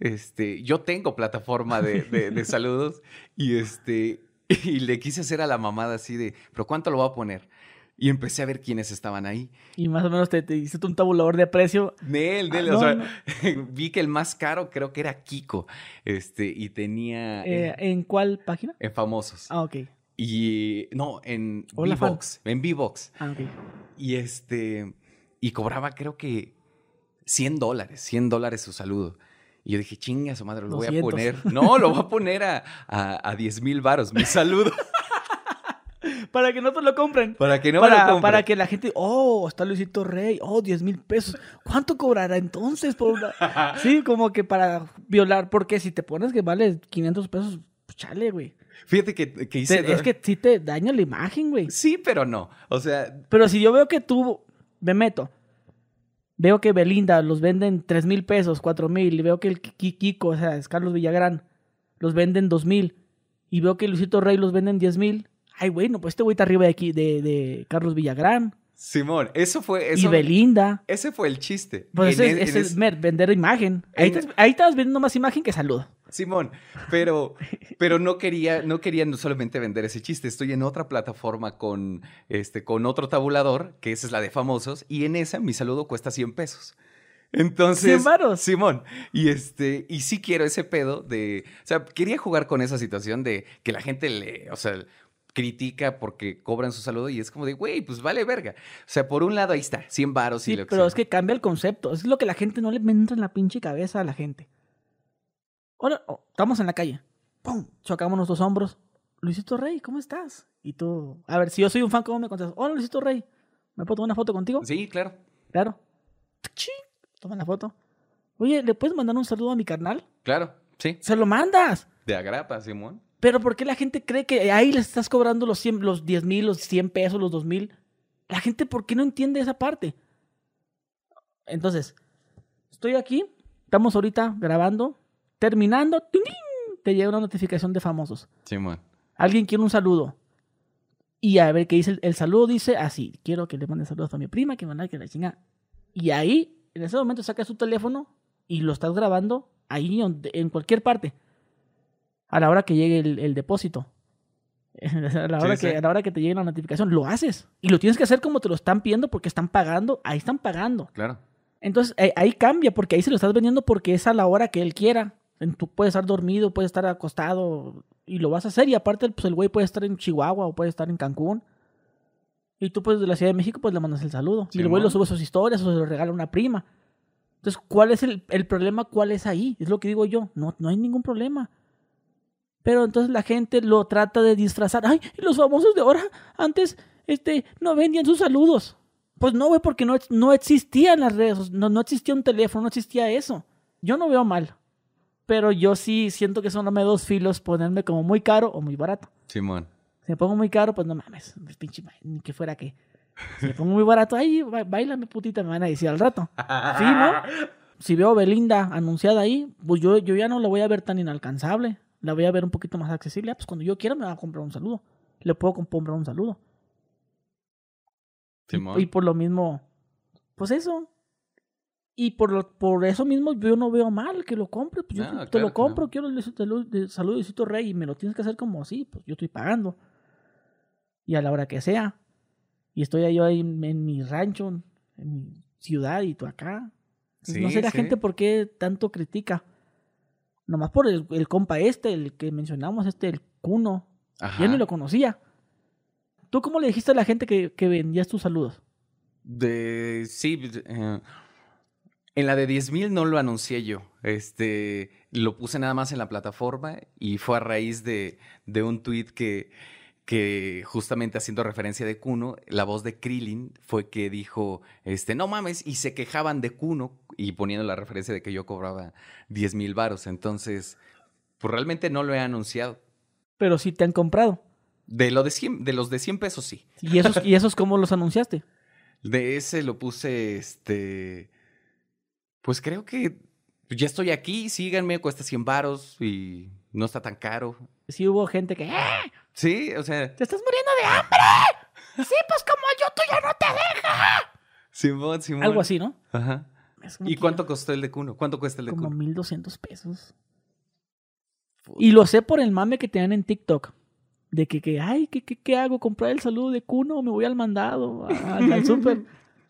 Este, yo tengo plataforma de, de- de saludos y este, y le quise hacer a la mamada así de, pero ¿cuánto lo voy a poner? Y empecé a ver quiénes estaban ahí. Y más o menos te, te hiciste un tabulador de precio. Nel, Nel, Ah, o no, sea, vi que el más caro creo que era Kiko, este, y tenía Eh, eh, ¿En cuál página? en famosos. Ah, ok. Y no, en. V-Box, en V-Box. Ah, ok. Y este, y cobraba creo que 100 dólares, 100 dólares su saludo. Y yo dije, chinga su madre, lo voy a 200. poner. No, lo voy a poner a, a, a 10 mil varos. Mi saludo. Para que no te lo compren. Para que no me para, lo compren. para que la gente, oh, está Luisito Rey, oh, 10 mil pesos. ¿Cuánto cobrará entonces por una? Sí, como que para violar, porque si te pones que vale 500 pesos, pues chale, güey. Fíjate que, que hice... Te- Es que sí te daña la imagen, güey. Sí, pero no. O sea, Pero si yo veo que tú, me meto, veo que Belinda los venden 3 mil pesos, 4 mil, y veo que el Ki- Kiko, o sea, es Carlos Villagrán, los venden 2 mil, y veo que Luisito Rey los venden 10 mil, ay, güey, no, pues este güey está arriba de aquí, de, de Carlos Villagrán, Simón, eso fue... y Eso, Belinda. ese fue el chiste. Pues ese, es ese- vender imagen. Ahí, en- estás, ahí vendiendo más imagen que salud. Simón, pero, pero no quería, no quería no solamente vender ese chiste. Estoy en otra plataforma con, este, con otro tabulador, que esa es la de famosos, y en esa mi saludo cuesta 100 pesos. Entonces, 100 varos. Simón, y este, y sí quiero ese pedo de, o sea, quería jugar con esa situación de que la gente le, o sea, critica porque cobran su saludo y es como de, güey, pues vale verga. O sea, por un lado ahí está, 100 varos y Sí, lo que pero sea. es que cambia el concepto. Es lo que la gente no le entra en la pinche cabeza a la gente. Hola, oh, estamos en la calle. ¡Pum! Chocamos nuestros hombros. Luisito Rey, ¿cómo estás? Y tú, a ver, si yo soy un fan, ¿cómo me contestas? Hola, Luisito Rey. ¿Me puedo tomar una foto contigo? Sí, claro. Claro. Toma la foto. Oye, ¿le puedes mandar un saludo a mi carnal? Claro, sí. Se lo mandas. De agrapa, Simón. Pero ¿por qué la gente cree que ahí le estás cobrando los, 100, los 10 mil, los 100 pesos, los 2 mil? La gente, ¿por qué no entiende esa parte? Entonces, estoy aquí, estamos ahorita grabando, terminando, te llega una notificación de famosos. Simón. Alguien quiere un saludo. Y a ver qué dice el, el saludo, dice así, quiero que le mande saludos a mi prima, que manda que la chinga. Y ahí, en ese momento, sacas tu teléfono y lo estás grabando ahí en cualquier parte. A la hora que llegue el, el depósito. A la, hora Sí, que, sí. a la hora que te llegue la notificación, lo haces. Y lo tienes que hacer como te lo están pidiendo porque están pagando. Ahí están pagando. Claro. Entonces ahí cambia porque ahí se lo estás vendiendo porque es a la hora que él quiera. Tú puedes estar dormido, puedes estar acostado y lo vas a hacer. Y aparte, pues el güey puede estar en Chihuahua o puede estar en Cancún. Y tú, pues de la Ciudad de México, pues le mandas el saludo. y el güey lo sube sus historias o se lo regala a una prima. Entonces, ¿cuál es el, el problema? ¿Cuál es ahí? Es lo que digo yo. No, no hay ningún problema. Pero entonces la gente lo trata de disfrazar. Ay, y los famosos de ahora antes este, no vendían sus saludos. Pues no, güey, porque no, no existían las redes, no, no existía un teléfono, no existía eso. Yo no veo mal. Pero yo sí siento que son de dos filos ponerme como muy caro o muy barato. Simón. Si me pongo muy caro, pues no mames, pues, pinche, ni que fuera que. Si me pongo muy barato, ay, ba- bailame putita, me van a decir al rato. Sí, ¿no? Si veo Belinda anunciada ahí, pues yo, yo ya no la voy a ver tan inalcanzable. La voy a ver un poquito más accesible. Ah, pues cuando yo quiera me va a comprar un saludo. Le puedo comp- comprar un saludo. Y- por lo mismo, pues eso. Y por, lo, por eso mismo yo no veo mal que lo compres. Pues yo No, te lo compro, no. quiero el saludo de saludo de Rey y me lo tienes que hacer como así, pues yo estoy pagando. Y a la hora que sea. Y estoy ahí, yo ahí en, en mi rancho, en mi ciudad y tú acá. Entonces, no sé la sí. gente por qué tanto critica. Nomás por el, el compa este, el que mencionamos, este, el Cuno. Ajá. Yo ni lo conocía. ¿Tú cómo le dijiste a la gente que, que vendías tus saludos? De. Sí. eh, en la de 10.000 no lo anuncié yo. Este. Lo puse nada más en la plataforma y fue a raíz de, de un tweet que. Que justamente haciendo referencia de Kuno, la voz de Krillin fue que dijo, este, no mames, y se quejaban de Kuno, y poniendo la referencia de que yo cobraba 10 mil varos. Entonces, pues realmente no lo he anunciado. Pero sí te han comprado. De, lo de, 100, de los de 100 pesos, sí. ¿Y esos, ¿Y esos cómo los anunciaste? De ese lo puse, este. Pues creo que ya estoy aquí, síganme, cuesta 100 varos y no está tan caro. Sí hubo gente que... ¡Ah! Sí, o sea, ¡Te estás muriendo de hambre! Sí, pues como yo, tú ya no te deja. Simón, Simón. Algo así, ¿no? Ajá. Como ¿Y cuánto costó el de Cuno? ¿Cuánto cuesta el de Como Cuno? 1200 pesos. Y lo sé por el mame que te dan en TikTok. De que, que ay, ¿qué, qué, qué hago? ¿Comprar el saludo de Cuno me voy al mandado? Al, al súper.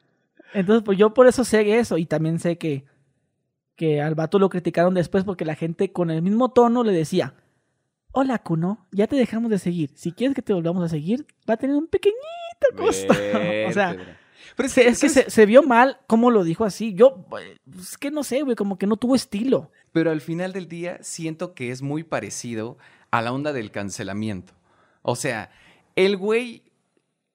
Entonces, pues yo por eso sé eso. Y también sé que, que al vato lo criticaron después porque la gente con el mismo tono le decía: Hola, Cuno, ya te dejamos de seguir. Si quieres que te volvamos a seguir, va a tener un pequeñito costo. o sea. Pero es, es que se, se, vio mal cómo lo dijo así. Yo, es que no sé, güey, como que no tuvo estilo. Pero al final del día siento que es muy parecido a la onda del cancelamiento. O sea, el güey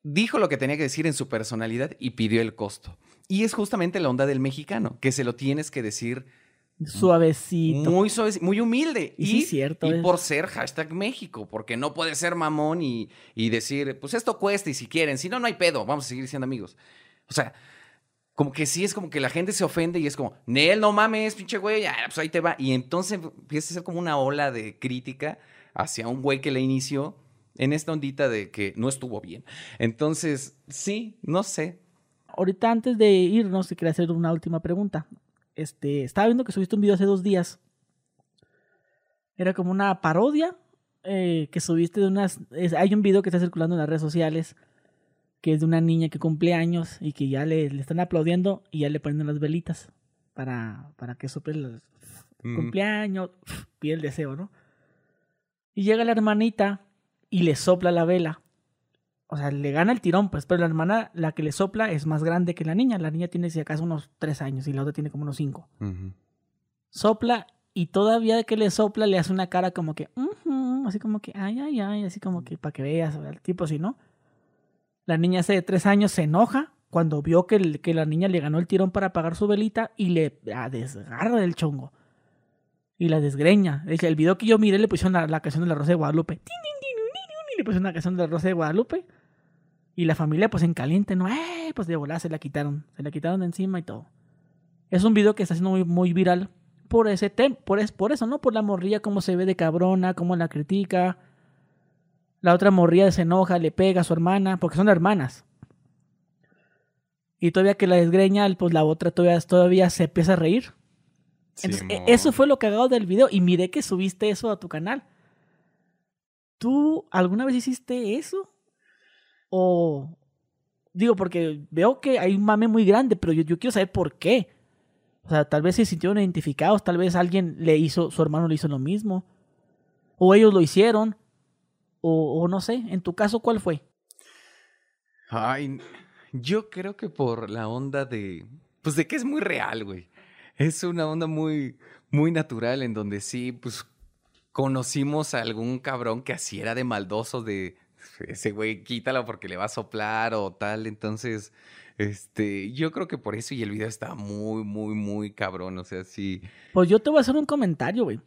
dijo lo que tenía que decir en su personalidad y pidió el costo. Y es justamente la onda del mexicano, que se lo tienes que decir suavecito. Muy suavecito, muy humilde. Y, sí, cierto. Y por ser hashtag México, porque no puede ser mamón y, y, decir, pues esto cuesta y si quieren, si no, no hay pedo, vamos a seguir siendo amigos. O sea, como que sí es como que la gente se ofende y es como, Nel, no mames, pinche güey, ya, pues ahí te va. Y entonces empieza a ser como una ola de crítica hacia un güey que le inició en esta ondita de que no estuvo bien. Entonces, sí, no sé. Ahorita antes de irnos, te quería hacer una última pregunta. Este, estaba viendo que subiste un video hace dos días. Era como una parodia eh, que subiste de unas... hay un video que está circulando en las redes sociales que es de una niña que cumple años y que ya le, le están aplaudiendo y ya le ponen las velitas para, para que sople el mm. cumpleaños, pide el deseo, ¿no? Y llega la hermanita y le sopla la vela. O sea, le gana el tirón, pues, pero la hermana, la que le sopla, es más grande que la niña. La niña tiene, si acaso, unos tres años y la otra tiene como unos cinco. Sopla y todavía que le sopla le hace una cara como que, así como que, ay, ay, ay, así como que para que veas, el tipo así, ¿no? La niña hace de tres años se enoja cuando vio que, que la niña le ganó el tirón para apagar su velita y le la desgarra del chongo. Y la desgreña. El video que yo miré le pusieron la, canción de la Rosa de Guadalupe. Le pusieron la canción de la Rosa de Guadalupe. Y la familia, pues en caliente, ¿no? ¡Eh! Pues de volar se la quitaron. Se la quitaron de encima y todo. Es un video que está siendo muy, muy viral por ese tema. Por, por eso, ¿no? Por la morrilla, cómo se ve de cabrona, cómo la critica. La otra morrilla se enoja, le pega a su hermana, porque son hermanas. Y todavía que la desgreña, pues la otra todavía, todavía se empieza a reír. E, eso fue lo cagado del video. Y miré que subiste eso a tu canal. ¿Tú alguna vez hiciste eso? O. Digo, porque veo que hay un mame muy grande, pero yo, quiero saber por qué. O sea, tal vez se sintieron identificados, tal vez alguien le hizo, su hermano le hizo lo mismo. O ellos lo hicieron. O, no sé, en tu caso, ¿cuál fue? Ay, yo creo que por la onda de, pues de que es muy real, güey. Es una onda muy, muy natural en donde sí, pues conocimos a algún cabrón que así era de maldoso, de ese güey quítalo porque le va a soplar o tal. Entonces, este, yo creo que por eso y el video está muy, muy, muy cabrón. O sea, sí. Pues yo te voy a hacer un comentario, güey.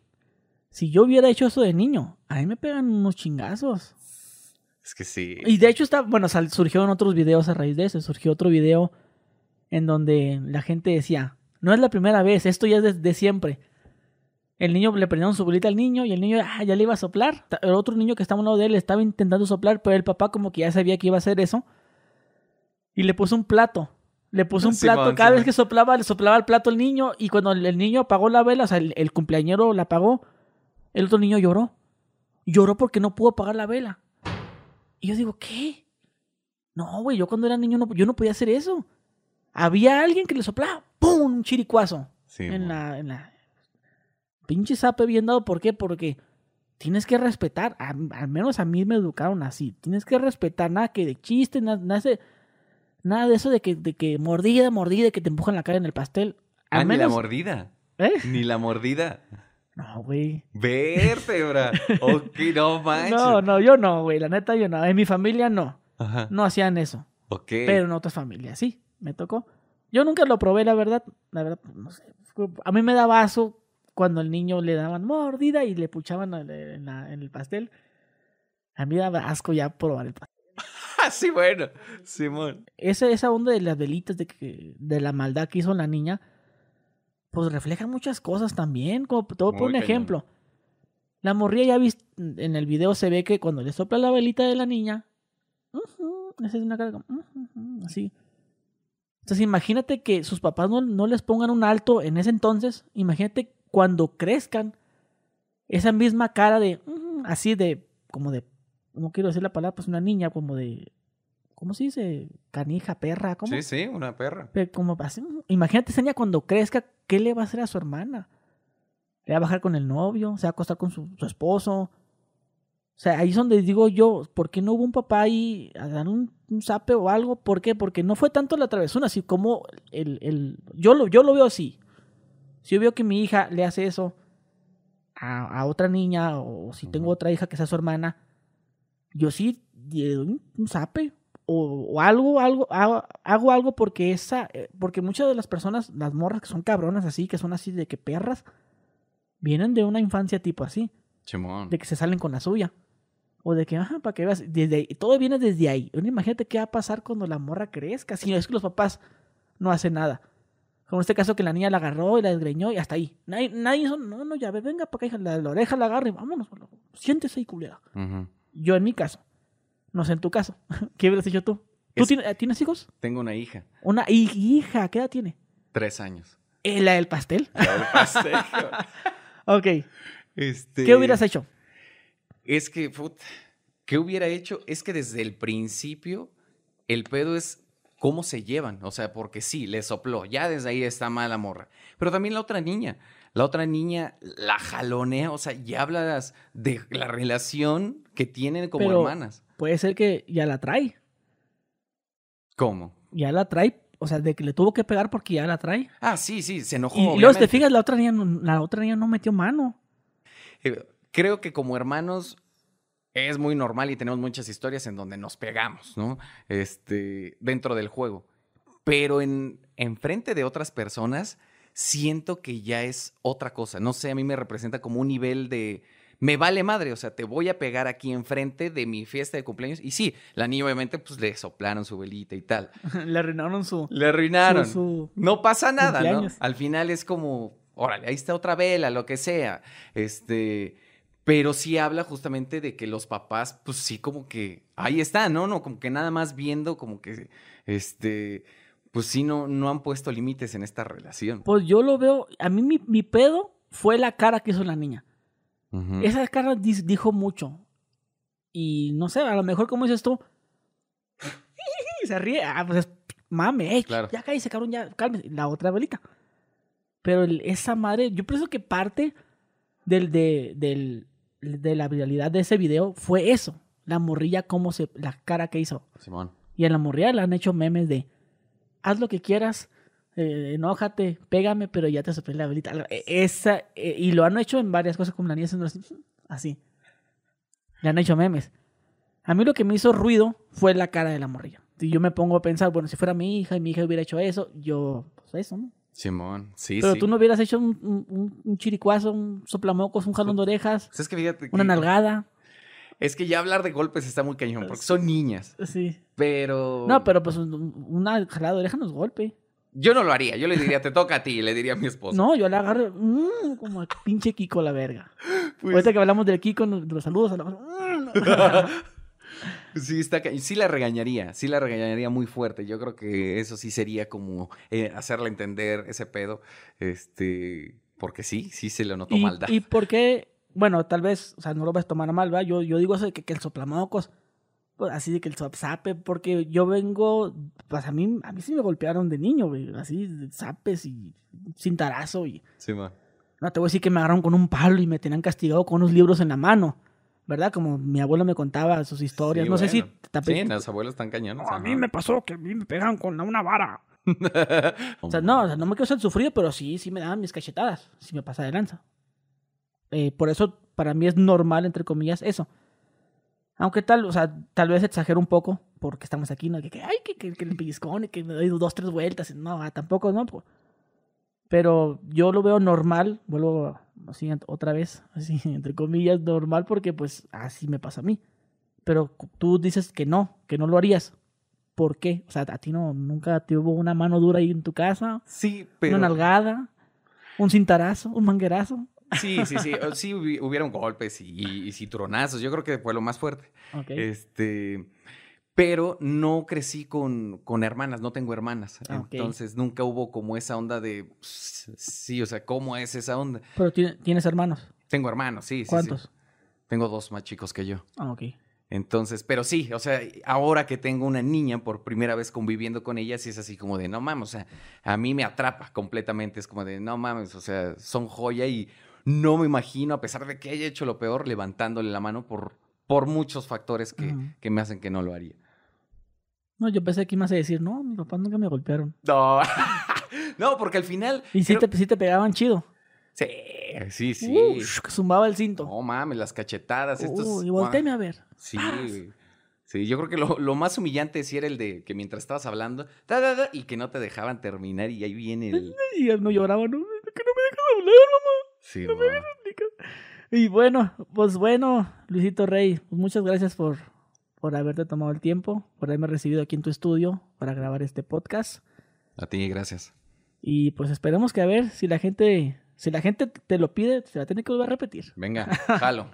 Si yo hubiera hecho eso de niño, a mí me pegan unos chingazos. Es que sí. Y de hecho está, bueno, surgieron otros videos a raíz de eso. Surgió otro video en donde la gente decía, no es la primera vez, esto ya es de, siempre. El niño le prendieron su bolita al niño y el niño ah, ya le iba a soplar. El otro niño que estaba a un lado de él estaba intentando soplar, pero el papá como que ya sabía que iba a hacer eso. Y le puso un plato. Le puso un plato. Cada vez que soplaba, le soplaba el plato al niño. Y cuando el, niño apagó la vela, o sea, el, el cumpleañero la apagó, el otro niño lloró. Lloró porque no pudo apagar la vela. Y yo digo, ¿qué? No, güey, yo cuando era niño no, yo no podía hacer eso. Había alguien que le soplaba, ¡pum! Un chiricuazo. Sí, en, la, en la. Pinche sape bien dado. ¿Por qué? Porque tienes que respetar. al menos a mí me educaron así. Tienes que respetar. Nada que de chiste, nada, de, nada de eso de que, de que mordida, mordida, que te empujan la cara en el pastel. ah, ni la mordida. ¿Eh? Ni la mordida. No, güey. Vértebra. ok, no manches. No, no, yo no, güey. La neta, yo no. En mi familia no. Ajá. No hacían eso. Ok. Pero en otras familias sí. Me tocó. Yo nunca lo probé, la verdad. La verdad, no sé. A mí me da vaso cuando el niño le daban mordida y le puchaban en, el pastel. A mí daba asco ya probar el pastel. sí, bueno. Simón. Esa, esa onda de las velitas de, que, de la maldad que hizo la niña pues refleja muchas cosas también. Como a poner un ejemplo. La morría ya viste, en el video se ve que cuando le sopla la velita de la niña, esa es una cara así. Entonces imagínate que sus papás no, no, les pongan un alto en ese entonces. Imagínate cuando crezcan esa misma cara de, así de, como de, no quiero decir la palabra, pues una niña como de ¿cómo se dice? Canija, perra, ¿cómo? Sí, sí, una perra. como, imagínate, Seña, cuando crezca, ¿qué le va a hacer a su hermana? ¿Le va a bajar con el novio? ¿Se va a acostar con su, esposo? O sea, ahí es donde digo yo, ¿por qué no hubo un papá ahí a dar un, un zape o algo? ¿Por qué? Porque no fue tanto la travesura, así como el, el... Yo, lo, yo lo veo así. Si yo veo que mi hija le hace eso a, a otra niña, o si tengo otra hija que sea su hermana, yo sí le doy un, zape. O, o algo, algo, hago, hago algo porque esa, eh, porque muchas de las personas, las morras que son cabronas así, que son así de que perras, vienen de una infancia tipo así Chimón. de que se salen con la suya. O de que, ajá, para que veas, desde ahí- todo viene desde ahí. Imagínate qué va a pasar cuando la morra crezca. Si no es que los papás no hacen nada. Como en este caso que la niña la agarró y la desgreñó y hasta ahí. Nadie, nadie hizo, no, no, ya ve, venga para acá, hija, la, la oreja la agarra y vámonos. Siéntese ahí, culera. Yo en mi caso. No sé en tu caso. ¿Qué hubieras hecho tú? ¿Tú Es- tienes, ¿tienes hijos? Tengo una hija, Una hi- hija, ¿qué edad tiene? tres años. Eh, La del pastel. Ya el pastel. ok. Este, ¿Qué hubieras hecho? Es que, put, ¿qué hubiera hecho? Es que desde el principio el pedo es cómo se llevan. O sea, porque sí, le sopló. Ya desde ahí está mala morra. Pero también la otra niña. La otra niña la jalonea. O sea, ya hablas de la relación que tienen como Pero- hermanas. Puede ser que ya la trae. ¿Cómo? Ya la trae. O sea, de que le tuvo que pegar porque ya la trae. Ah, sí, sí, se enojó. Y, y luego, si te fijas, la otra niña, no- la otra niña no metió mano. Eh, Creo que como hermanos es muy normal y tenemos muchas historias en donde nos pegamos, ¿no? Este, dentro del juego. Pero en, en frente de otras personas, siento que ya es otra cosa. No sé, a mí me representa como un nivel de. Me vale madre, o sea, te voy a pegar aquí enfrente de mi fiesta de cumpleaños. Y sí, la niña obviamente pues le soplaron su velita y tal. Le arruinaron su. Le arruinaron. su- su- No pasa nada, ¿no? Al final es como, órale, ahí está otra vela, lo que sea. Este, pero sí habla justamente de que los papás, pues sí, como que ahí están, ¿no? No, como que nada más viendo, como que, este, pues sí, no, no han puesto límites en esta relación. Pues yo lo veo. A mí mi, mi pedo fue la cara que hizo la niña. Esa cara dijo mucho. Y no sé, a lo mejor, como dices tú. se ríe. Ah, pues es mame, ey, Claro. ya cállese, cabrón, ya cálmese. La otra velita. Pero el- esa madre, yo pienso que parte del, de, del, de la viralidad de ese video fue eso. La morrilla, cómo se, la cara que hizo. Simón. Y a la morrilla le han hecho memes de haz lo que quieras, eh, enójate, pégame, pero ya te soplé la velita. E- Esa, eh, y lo han hecho en varias cosas como la niña haciendo así. así. Le han hecho memes. A mí lo que me hizo ruido fue la cara de la morrilla. Y yo me pongo a pensar, bueno, si fuera mi hija y mi hija hubiera hecho eso, yo, pues eso, ¿no? Simón, sí, Pero sí. tú no hubieras hecho un, un- un- chiricuazo, un soplamocos, un jalón de orejas, Pues es que fíjate que- una nalgada. Es que ya hablar de golpes está muy cañón, porque son niñas. Sí. Pero. No, pero pues un- una jalada de oreja no es golpe. Yo no lo haría. Yo le diría, te toca a ti, le diría a mi esposo. No, yo la agarro mm, como el pinche Kiko la verga. Pues- Ahorita que hablamos del Kiko, los saludos, hablamos, mm. Sí, está sí la regañaría, sí la regañaría muy fuerte. Yo creo que eso sí sería como eh, hacerle entender ese pedo, este, porque sí, sí se le notó ¿Y, maldad. ¿Y por qué? Bueno, tal vez, o sea, no lo vas a tomar mal, ¿va? Yo, yo digo eso de que, que el soplamocos, pues así de que el zape, porque yo vengo, pues a mí, a mí sí me golpearon de niño, güey, así, de zapes y cintarazo y... Sí, man. No, te voy a decir que me agarraron con un palo y me tenían castigado con unos libros en la mano, ¿verdad? Como mi abuelo me contaba sus historias. Sí, no sé si... te- Sí, los abuelos están cañones. No, a mí me pasó que a mí me pegaron con una vara. O sea, no, o sea, no me quiero ser sufrido, pero sí, sí me daban mis cachetadas, si me pasa de lanza. Eh, por eso, para mí es normal, entre comillas, eso. Aunque tal, o sea, tal vez exagero un poco, porque estamos aquí, ¿no? Que, que ay, que, que, que el pellizcón que me doy dos, tres vueltas. No, tampoco, ¿no? Pero yo lo veo normal, vuelvo así otra vez, así, entre comillas, normal, porque pues así me pasa a mí. Pero tú dices que no, que no lo harías. ¿Por qué? O sea, a ti no, nunca te hubo una mano dura ahí en tu casa, Sí, pero... una nalgada, un cintarazo, un manguerazo. Sí, sí, sí. Sí hubi- hubieron golpes y, y citronazos. Yo creo que fue lo más fuerte. Ok. Este, pero no crecí con, con hermanas, no tengo hermanas. Ah. Entonces nunca hubo como esa onda de, sí, o sea, ¿cómo es esa onda? Pero ti- tienes hermanos. Tengo hermanos, sí, sí, sí. ¿Cuántos? Tengo dos más chicos que yo. Ah, ok. Entonces, pero sí, o sea, ahora que tengo una niña por primera vez conviviendo con ella, sí es así como de, no mames, o sea, a mí me atrapa completamente, es como de, no mames, o sea, son joya y no me imagino, a pesar de que haya hecho lo peor, levantándole la mano por, por muchos factores que, que me hacen que no lo haría. No, yo pensé que ibas a decir, no, mis papás nunca me golpearon. No, no, porque al final... Y sí te, sí te pegaban chido. Sí, sí, sí. Que zumbaba el cinto. No mames, las cachetadas, estos... Uh, y volteame a ver. Sí, güey. Sí, yo creo que lo, lo más humillante sí era el de que mientras estabas hablando, y que no te dejaban terminar y ahí viene el... Y no lloraba, no, "Es que no me dejas hablar, mamá. Sí, No me no. dejas explicar". Y bueno, pues bueno, Luisito Rey, pues muchas gracias por, por haberte tomado el tiempo, por haberme recibido aquí en tu estudio para grabar este podcast. A ti, gracias. Y pues esperemos que a ver si la gente, si la gente te lo pide, se la tiene que volver a repetir. Venga, jalo.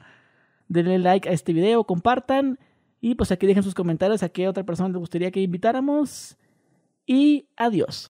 Denle like a este video, compartan y pues aquí dejen sus comentarios a qué otra persona les gustaría que invitáramos. Y adiós.